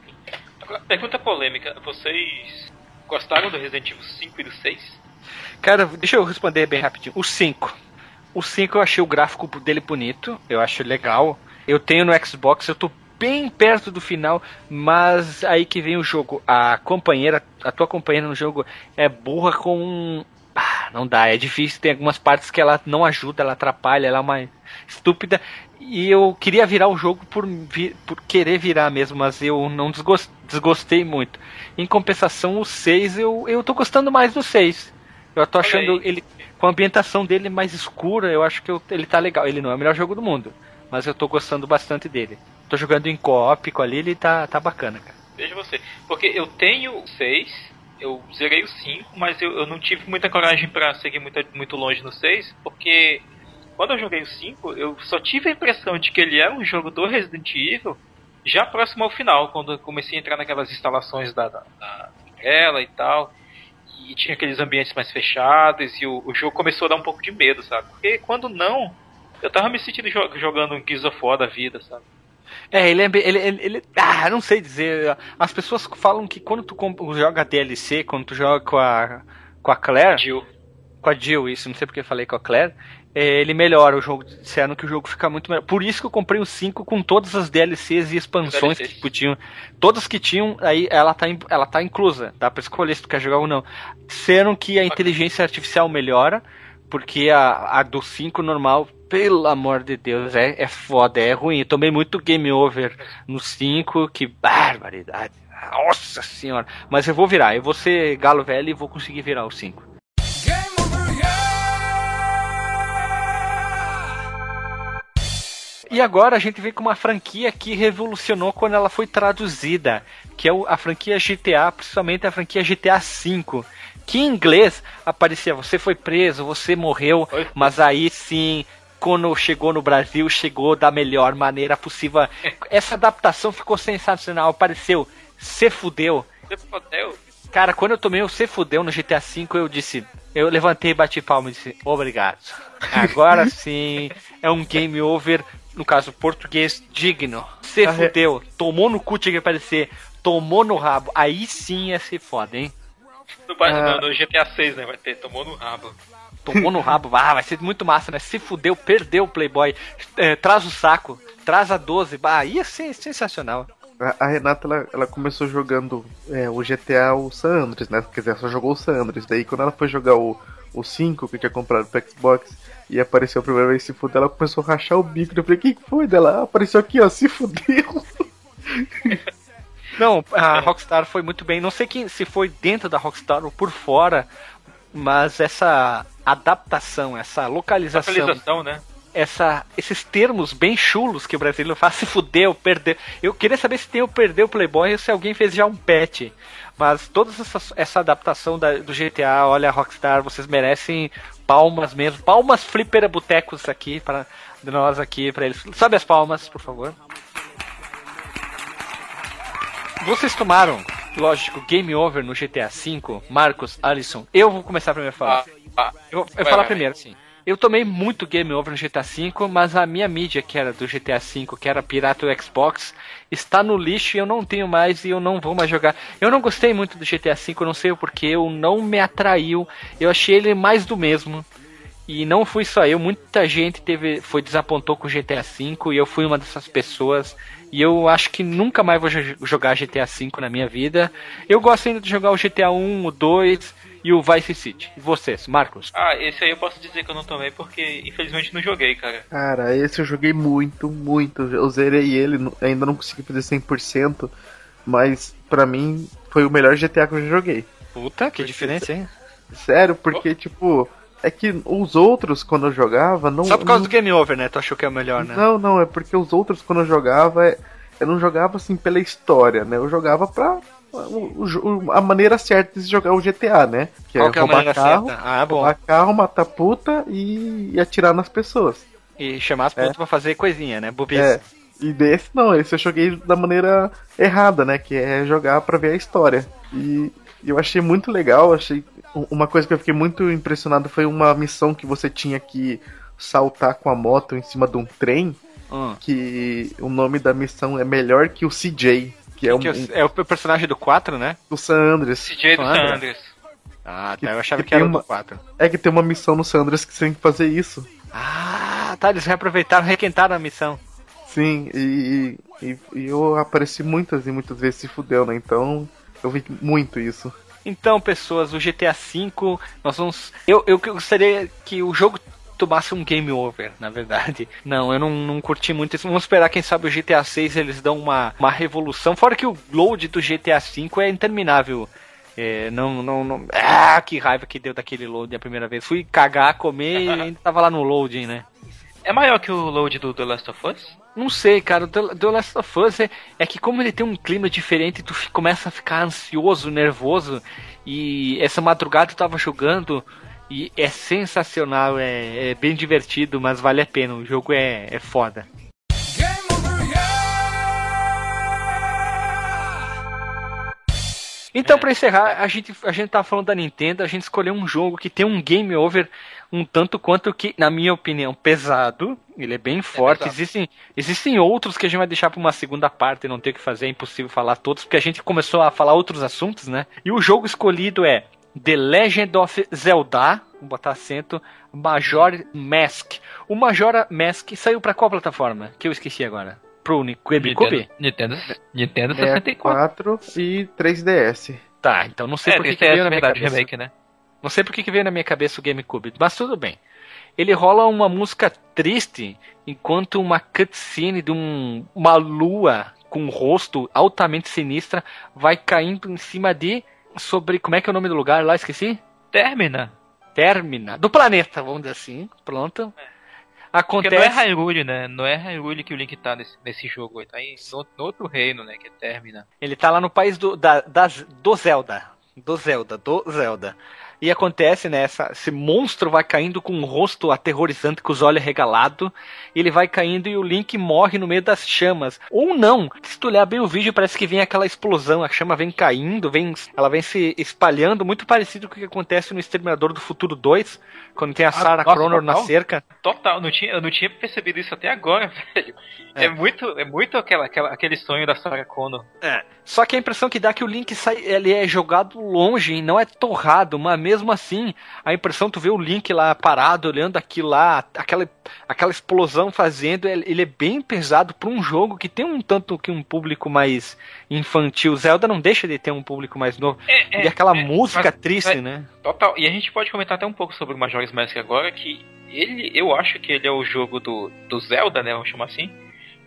Pergunta polêmica. Vocês gostaram do Resident Evil 5 e do 6? Cara, deixa eu responder bem rapidinho. O 5. O 5 eu achei o gráfico dele bonito, eu acho legal. Eu tenho no Xbox, eu tô bem perto do final, mas aí que vem o jogo. A companheira, a tua companheira no jogo é burra com. Ah, não dá, é difícil. Tem algumas partes que ela não ajuda, ela atrapalha, ela é uma estúpida. E eu queria virar o jogo por, vi- por querer virar mesmo, mas eu não desgos- desgostei muito. Em compensação, o 6, eu, eu tô gostando mais do 6. Eu tô achando ele com a ambientação dele mais escura, eu acho que eu- ele tá legal. Ele não é o melhor jogo do mundo, mas eu tô gostando bastante dele. Tô jogando em co-op com ali, ele tá, tá bacana, cara. Veja você. Porque eu tenho 6, eu zerei o 5, mas eu, eu não tive muita coragem pra seguir muito, muito longe no 6, porque quando eu joguei o 5, eu só tive a impressão de que ele era um jogo do Resident Evil já próximo ao final, quando eu comecei a entrar naquelas instalações da, da, da e tal. E tinha aqueles ambientes mais fechados e o, o jogo começou a dar um pouco de medo, sabe? Porque quando não, eu tava me sentindo jo- jogando um Gears of War da vida, sabe? É, ele é ele, ele, ele- ah, não sei dizer. As pessoas falam que quando tu joga DLC, quando tu joga com a com a Claire, Jill. com a Jill, isso, não sei porque eu falei com a Claire, ele melhora o jogo, disseram que o jogo fica muito melhor. Por isso que eu comprei o 5 com todas as DLCs e expansões DLCs. que podiam. Todas que tinham, aí ela tá, ela tá inclusa. Dá pra escolher se tu quer jogar ou não. Disseram que a inteligência artificial melhora, porque a, a do 5 normal, pelo amor de Deus, é, é foda, é ruim. Eu tomei muito game over no 5, que barbaridade. Nossa senhora. Mas eu vou virar, eu vou ser galo velho e vou conseguir virar o 5. E agora a gente vem com uma franquia que revolucionou quando ela foi traduzida, que é a franquia GTA, principalmente a franquia GTA V, que em inglês aparecia você foi preso, você morreu, Oi? mas aí sim, quando chegou no Brasil, chegou da melhor maneira possível. Essa adaptação ficou sensacional, apareceu se fudeu. Você fodeu? Cara, quando eu tomei o se fudeu no GTA V, eu disse, eu levantei, bati palma e disse, obrigado. Agora sim, é um game over, no caso português, digno. Se Ah, é. fudeu, tomou no cu, tinha que aparecer, tomou no rabo. Aí sim ia ser foda, hein? No, Ah. no, no GTA 6, né? Vai ter, tomou no rabo. Tomou no rabo, ah, vai ser muito massa, né? Se fudeu, perdeu o Playboy, é, traz o saco, traz a 12, bah, ia ser sensacional. A, a Renata, ela, ela começou jogando é, o GTA, o San Andreas, né? Quer dizer, só jogou o San Andreas. Daí, quando ela foi jogar o, o 5, que tinha comprado pro Xbox, e apareceu a primeira vez se fuder, ela começou a rachar o bico. Eu falei, o que que foi dela? Ah, apareceu aqui, ó, se fudeu. Não, a Rockstar foi muito bem. Não sei quem, se foi dentro da Rockstar ou por fora, mas essa adaptação, essa localização, Atualização, né? Essa, esses termos bem chulos que o brasileiro faz, se fudeu, perdeu. Eu queria saber se tem o perdeu o Playboy ou se alguém fez já um patch. Mas toda essa, essa adaptação da- do GTA, olha, Rockstar, vocês merecem palmas mesmo. Palmas flipera botecos aqui para nós aqui para eles. Sobe as palmas, por favor. Vocês tomaram, lógico, game over no GTA V, Marcos, Alisson. Eu vou começar primeiro a falar. Ah, ah, Eu, eu Vai, falar vai. primeiro, sim. Eu tomei muito game over no GTA V, mas a minha mídia, que era do GTA V, que era pirata do Xbox, está no lixo e eu não tenho mais e eu não vou mais jogar. Eu não gostei muito do GTA V, não sei o porquê, eu não me atraiu. Eu achei ele mais do mesmo. E não fui só eu, muita gente teve, foi desapontou com o GTA V e eu fui uma dessas pessoas. E eu acho que nunca mais vou jo- jogar GTA V na minha vida. Eu gosto ainda de jogar o GTA 1, o 2 e o Vice City. E vocês, Marcos? Ah, esse aí eu posso dizer que eu não tomei porque infelizmente não joguei, cara. Cara, esse eu joguei muito, muito. Eu zerei ele, ainda não consegui fazer 100%, mas pra mim foi o melhor GTA que eu já joguei. Puta, que diferença, hein? Sério, porque, tipo, é que os outros, quando eu jogava, não. Só por causa não, do game over, né? Tu achou que é o melhor, né? Não, não, é porque os outros, quando eu jogava, é- eu não jogava assim pela história, né? Eu jogava pra. O- o a maneira certa de jogar o GTA, né? Que Qual que é a maneira carro, certa? Ah, bom. roubar carro, matar puta e, e atirar nas pessoas. E chamar as putas pra fazer coisinha, né? Bobice. É. E desse não, esse eu joguei da maneira errada, né? Que é jogar pra ver a história. E eu achei muito legal, achei. Uma coisa que eu fiquei muito impressionado foi uma missão que você tinha que saltar com a moto em cima de um trem. Hum. Que o nome da missão é melhor que o CJ, que é, um, Que é o- é o personagem do 4, né? do San Andreas. CJ do San? Andreas. Ah, tá. Eu achava que que, era o do uma- 4. É que tem uma missão no San Andreas que você tem que fazer isso. Ah, tá. Eles reaproveitaram, requentaram a missão. Sim, e, e, e eu apareci muitas e muitas vezes se fudeu, né? Então eu vi muito isso. Então, pessoas, o GTA V, nós vamos. Eu, eu gostaria que o jogo tomasse um game over, na verdade. Não, eu não, não curti muito isso. Vamos esperar, quem sabe, o GTA 6 eles dão uma, uma revolução. Fora que o load do GTA V é interminável. É, não, não, não. Ah, que raiva que deu daquele load a primeira vez. Fui cagar, comer e ainda tava lá no loading, né? É maior que o load do The Last of Us? Não sei, cara. O The Last of Us é, é que como ele tem um clima diferente, tu começa a ficar ansioso, nervoso. E essa madrugada eu tava jogando e é sensacional, é, é bem divertido, mas vale a pena. O jogo é, é foda. Então, pra encerrar, a gente, a gente tá falando da Nintendo, a gente escolheu um jogo que tem um game over um tanto quanto que, na minha opinião, pesado. Ele é bem forte. pesado. existem, existem outros que a gente vai deixar pra uma segunda parte, não tem o que fazer, é impossível falar todos, porque a gente começou a falar outros assuntos, né? E o jogo escolhido é The Legend of Zelda, vou botar acento, Major Mask. O Major Mask saiu pra qual plataforma? Que eu esqueci agora. Pro GameCube? Nintendo, Nintendo É 4 e 3DS. Tá, então não sei É, por que, veio na minha verdade, cabeça. remake, né? Não sei por que que veio na minha cabeça o GameCube, mas tudo bem. Ele rola uma música triste enquanto uma cutscene de um, uma lua com um rosto altamente sinistra vai caindo em cima de sobre como é que é o nome do lugar lá, esqueci? Termina. Termina do planeta, vamos dizer assim. Pronto. Porque não é Acontece Hyrule, né? Não é Hyrule que o Link tá nesse, nesse jogo. Ele tá em no outro reino, né? Que é Termina. Ele tá lá no país do, da, das- do Zelda. Do Zelda, do Zelda. E acontece, né? Essa, esse monstro vai caindo com um rosto aterrorizante, com os olhos regalados. Ele vai caindo e o Link morre no meio das chamas. Ou não. Se tu olhar bem o vídeo, parece que vem aquela explosão. A chama vem caindo, vem, ela vem se espalhando, muito parecido com o que acontece no Exterminador do Futuro 2, quando tem a Sarah nossa, Connor na cerca. Total, não tinha, eu não tinha percebido isso até agora, velho. É, É. muito, é muito aquela, aquela, aquele sonho da Sarah Connor. É. Só que a impressão que dá é que o Link sai, ele é jogado longe e não é torrado, mas mesmo assim, a impressão tu vê o Link lá parado, olhando aquilo lá, aquela, aquela explosão fazendo, ele é bem pesado para um jogo que tem um tanto que um público mais infantil. Zelda não deixa de ter um público mais novo. É, e aquela é, música mas- triste, mas- né? Total. E a gente pode comentar até um pouco sobre o Majora's Mask agora, que ele, eu acho que ele é o jogo do, do Zelda, né, vamos chamar assim,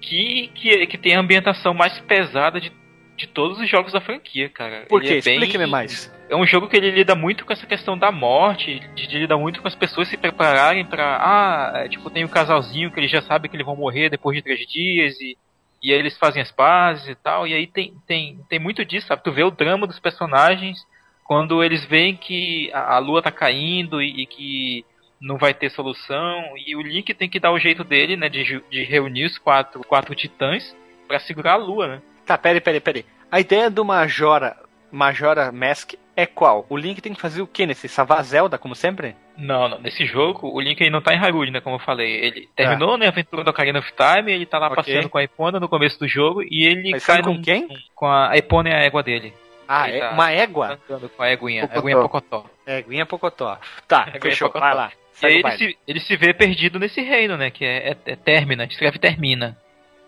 que, que, que tem a ambientação mais pesada de, de todos os jogos da franquia, cara. Por quê? é bem- Explique-me mais. É um jogo que ele lida muito com essa questão da morte, de, de lidar muito com as pessoas se prepararem pra. Ah, é, tipo, tem um casalzinho que eles já sabem que eles vão morrer depois de três dias e, e aí eles fazem as pazes e tal. E aí tem, tem, tem muito disso, sabe? Tu vê o drama dos personagens quando eles veem que a, a lua tá caindo e, e que não vai ter solução. E o Link tem que dar o jeito dele, né? De, de reunir os quatro, quatro titãs pra segurar a lua, né? Tá, peraí, peraí, peraí. A ideia do Majora, Majora Mask é qual? O Link tem que fazer o quê nesse? Salvar a Zelda, como sempre? Não, não. Nesse jogo, o Link aí não tá em Hyrule, né? Como eu falei. Ele terminou né, a aventura do Ocarina of Time, ele tá lá Ok. passeando com a Epona no começo do jogo e ele Mas cai com num- quem? Com a, a Epona é a égua dele. Ah, Ele é tá- uma égua? Com a éguinha. Pocotó. Éguinha Pocotó. Éguinha Pocotó. Tá, Éguinha fechou, Pocotó. vai lá. E aí ele se, ele se vê perdido nesse reino, né? Que é, é, é Termina, escreve Termina.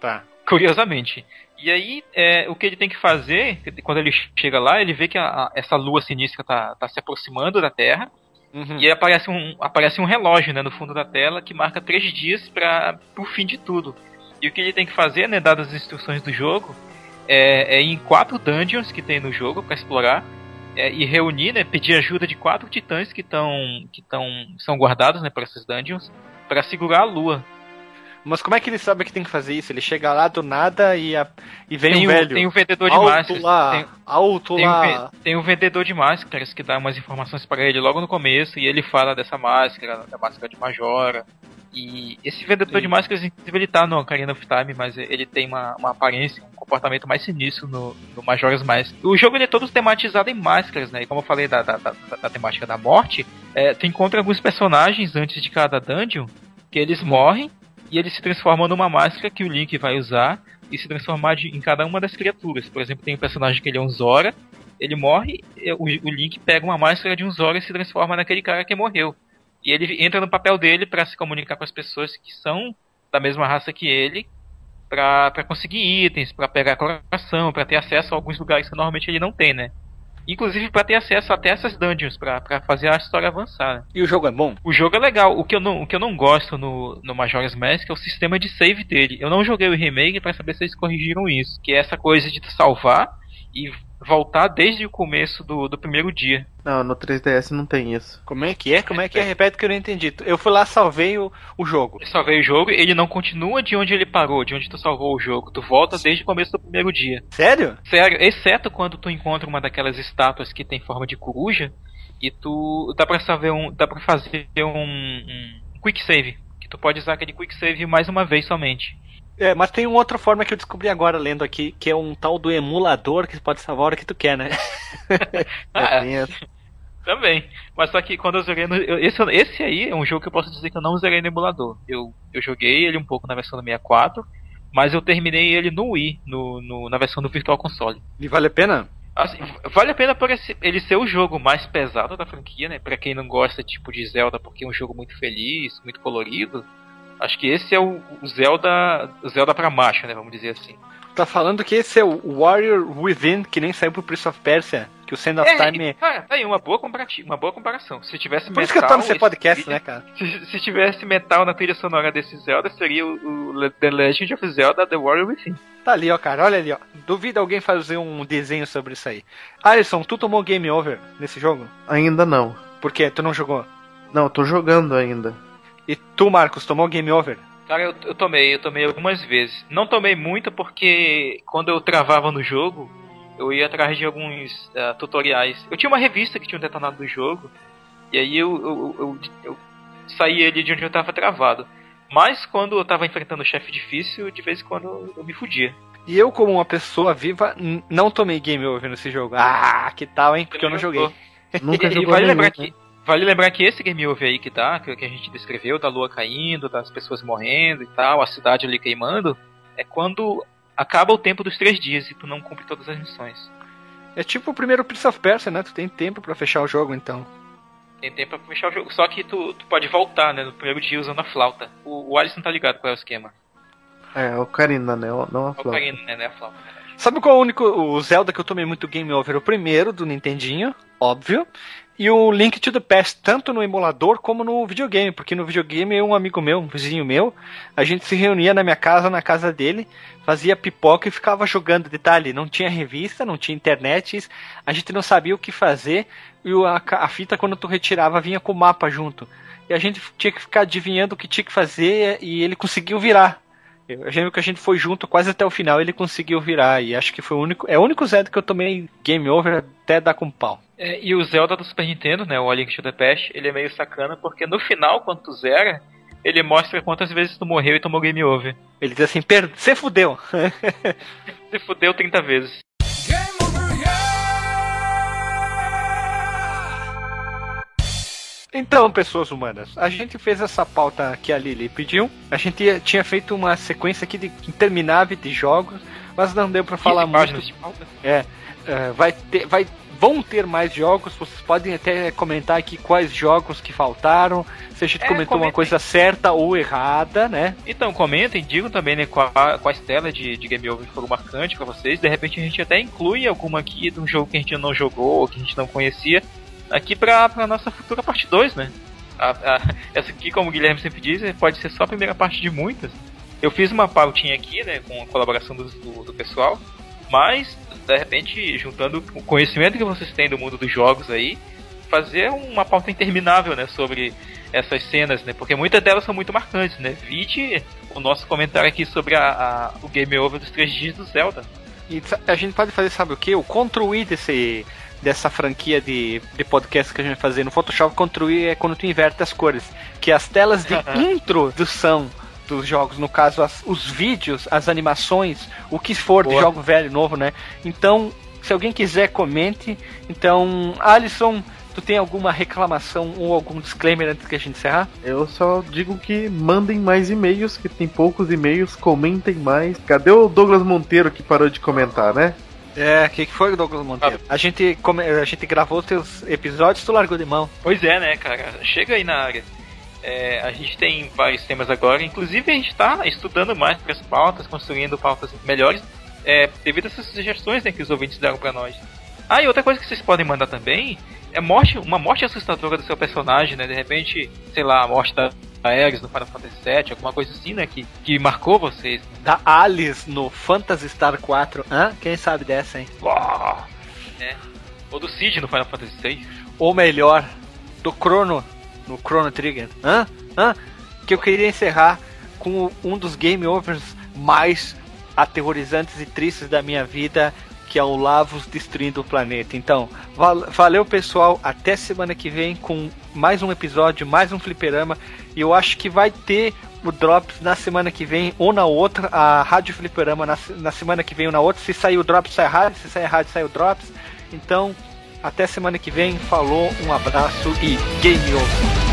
Tá. Curiosamente. E aí, é, o que ele tem que fazer, quando ele chega lá, ele vê que a- a- essa lua sinistra tá, tá se aproximando da Terra. Uhum. E aí aparece um, aparece um relógio né, no fundo da tela que marca três dias para o fim de tudo. E o que ele tem que fazer, né, dadas as instruções do jogo, é, é ir em quatro dungeons que tem no jogo para explorar é, e reunir, né, pedir ajuda de quatro titãs que estão que tão, são guardados né, por essas dungeons para segurar a lua. Mas como é que ele sabe que tem que fazer isso? Ele chega lá do nada e, a- e vem Tem um o, velho. tem o vendedor de alto máscaras. lá, Tem, alto tem, lá. ve- tem o vendedor de máscaras que dá umas informações para ele logo no começo e ele fala dessa máscara, da máscara de Majora. E esse vendedor Sim. de máscaras, inclusive, ele tá no Ocarina of Time, mas ele tem uma, uma aparência, um comportamento mais sinistro no, no Majora's Mask. O jogo ele é todo tematizado em máscaras, né? E como eu falei da, da, da, da temática da morte, é, tu encontra alguns personagens antes de cada dungeon que eles morrem e eles se transformam numa máscara que o Link vai usar e se transformar de- em cada uma das criaturas. Por exemplo, tem um personagem que ele é um Zora, ele morre, o, o Link pega uma máscara de um Zora e se transforma naquele cara que morreu. E ele entra no papel dele para se comunicar com as pessoas que são da mesma raça que ele, pra conseguir itens, pra pegar coração, pra ter acesso a alguns lugares que normalmente ele não tem, né? Inclusive pra ter acesso até essas dungeons, pra pra fazer a história avançar. né? E o jogo é bom? O jogo é legal. O que eu não, o que eu não gosto no, no Majora's Mask é o sistema de save dele. Eu não joguei o remake pra saber se eles corrigiram isso. Que é essa coisa de salvar e voltar desde o começo do, do primeiro dia. Não, no 3DS não tem isso. Como é que é? Como é que é? Repete que eu não entendi. Eu fui lá, salvei o, o jogo. Eu salvei o jogo, ele não continua de onde ele parou, de onde tu salvou o jogo. Tu volta desde o começo do primeiro dia. Sério? Sério, exceto quando tu encontra uma daquelas estátuas que tem forma de coruja e tu dá pra saber um, dá para fazer um, um quick save, que tu pode usar aquele quick save mais uma vez somente. É, mas tem uma outra forma que eu descobri agora lendo aqui, que é um tal do emulador que pode salvar a hora que tu quer, né? Ah, essa. Também. Mas só que quando eu zerei no. eu- esse, esse aí é um jogo que eu posso dizer que eu não zerei no emulador. Eu, eu joguei ele um pouco na versão do 64, mas eu terminei ele no Wii, no, no- na versão do Virtual Console. E vale a pena? Assim, vale a pena por esse- ele ser o jogo mais pesado da franquia, né? Pra quem não gosta tipo de Zelda, porque é um jogo muito feliz, muito colorido. Acho que esse é o, Zelda, Zelda pra macho, né? Vamos dizer assim. Tá falando que esse é o Warrior Within, que nem saiu pro Prince of Persia, que o Sand of Time... É, cara, tá aí uma boa, uma boa comparação. Se tivesse Por isso que eu tô no seu esse podcast, trilha- né, cara? Se, se tivesse metal na trilha sonora desse Zelda, seria o, o The Legend of Zelda The Warrior Within. Tá ali, ó, cara, olha ali, ó. Duvido alguém fazer um desenho sobre isso aí. Alisson, tu tomou game over nesse jogo? Ainda não. Por quê? Tu não jogou? Não, eu tô jogando ainda. E tu, Marcos, tomou game over? Cara, eu, eu tomei, eu tomei algumas vezes. Não tomei muito porque quando eu travava no jogo, eu ia atrás de alguns uh, tutoriais. Eu tinha uma revista que tinha um detonado do jogo, e aí eu, eu, eu, eu saí ali de onde eu tava travado. Mas quando eu tava enfrentando o chefe difícil, de vez em quando eu me fudia. E eu, como uma pessoa viva, não tomei game over nesse jogo. Ah, que tal, hein? Porque eu não joguei. Nunca e, jogou vale lembrar né? que Vale lembrar que esse game over aí que tá, que, a gente descreveu, da lua caindo, das pessoas morrendo e tal, a cidade ali queimando, é quando acaba o tempo dos três dias e tu não cumpre todas as missões. É tipo o primeiro Prince of Persia, né? Tu tem tempo para fechar o jogo então. Tem tempo pra fechar o jogo. Só que tu, tu pode voltar, né? No primeiro dia usando a flauta. O, o Alisson tá ligado qual é o esquema. É, o Karina, né? Não a flauta. O Karina, né? A flauta. Sabe qual é o único o Zelda que eu tomei muito game over? O primeiro, do Nintendinho, óbvio. E o Link to the Past, tanto no emulador como no videogame, porque no videogame um amigo meu, um vizinho meu, a gente se reunia na minha casa, na casa dele, fazia pipoca e ficava jogando. Detalhe, não tinha revista, não tinha internet, a gente não sabia o que fazer, e a, a fita, quando tu retirava, vinha com o mapa junto. E a gente tinha que ficar adivinhando o que tinha que fazer, e ele conseguiu virar. Eu lembro que a gente foi junto quase até o final ele conseguiu virar. E acho que foi o único. É o único Zelda que eu tomei game over até dar com pau. É, e o Zelda do Super Nintendo, né? O A Link to the Past, ele é meio sacana porque no final, quando tu zera, ele mostra quantas vezes tu morreu e tomou game over. Ele diz assim: você fudeu. Você fudeu 30 vezes. Então, pessoas humanas, a gente fez essa pauta que a Lili pediu. A gente tinha feito uma sequência aqui de interminável de jogos, mas não deu para falar muito. De pauta. É, é, vai ter, vai, vão ter mais jogos. Vocês podem até comentar aqui quais jogos que faltaram. Se a gente é, comentou comentem. uma coisa certa ou errada, né? Então, comentem, digam também né, quais telas de, de Game Over foram marcantes para vocês. De repente a gente até inclui alguma aqui de um jogo que a gente não jogou ou que a gente não conhecia aqui pra, pra nossa futura parte 2, né? A, a, essa aqui, como o Guilherme sempre diz, pode ser só a primeira parte de muitas. Eu fiz uma pautinha aqui, né, com a colaboração do, do, do pessoal, mas, de repente, juntando o conhecimento que vocês têm do mundo dos jogos aí, fazer uma pauta interminável, né, sobre essas cenas, né, porque muitas delas são muito marcantes, né. Vide o nosso comentário aqui sobre a, a o Game Over dos três dias do Zelda. E a gente pode fazer, sabe o que? O Ctrl-I desse dessa franquia de, de podcast que a gente vai fazer no Photoshop, construir é quando tu inverte as cores. Que as telas de introdução dos jogos, no caso as, os vídeos, as animações, o que for Boa. de jogo velho, novo, né? Então, se alguém quiser, comente. Então, Alisson, tu tem alguma reclamação ou algum disclaimer antes que a gente encerrar? Eu só digo que mandem mais e-mails, que tem poucos e-mails, comentem mais. Cadê o Douglas Monteiro que parou de comentar, né? É, o que, que foi, Douglas Monteiro? Ah. A, gente, a gente gravou teus episódios tu largou de mão. Pois é, né, cara? Chega aí na área. É, a gente tem vários temas agora, inclusive a gente está estudando mais para as pautas, construindo pautas melhores, é, devido a essas sugestões né, que os ouvintes deram para nós. Ah, e outra coisa que vocês podem mandar também é morte, uma morte assustadora do seu personagem, né? De repente, sei lá, a morte da Ares no Final Fantasy VII, alguma coisa assim, né? Que, que marcou vocês. Da Alice no Phantasy Star 4. Hã? Quem sabe dessa, hein? Oh! É. Ou do Cid no Final Fantasy VI. Ou melhor, do Chrono no Chrono Trigger. Hã? Hã? Que eu queria encerrar com um dos game overs mais aterrorizantes e tristes da minha vida que é o Lavos destruindo o planeta. Então, valeu pessoal, até semana que vem com mais um episódio, mais um fliperama. E eu acho que vai ter o Drops na semana que vem ou na outra, a Rádio Fliperama na, na semana que vem ou na outra. Se sair o Drops, sai a rádio, se sair a rádio, sai o Drops. Então, até semana que vem, falou, um abraço e game over.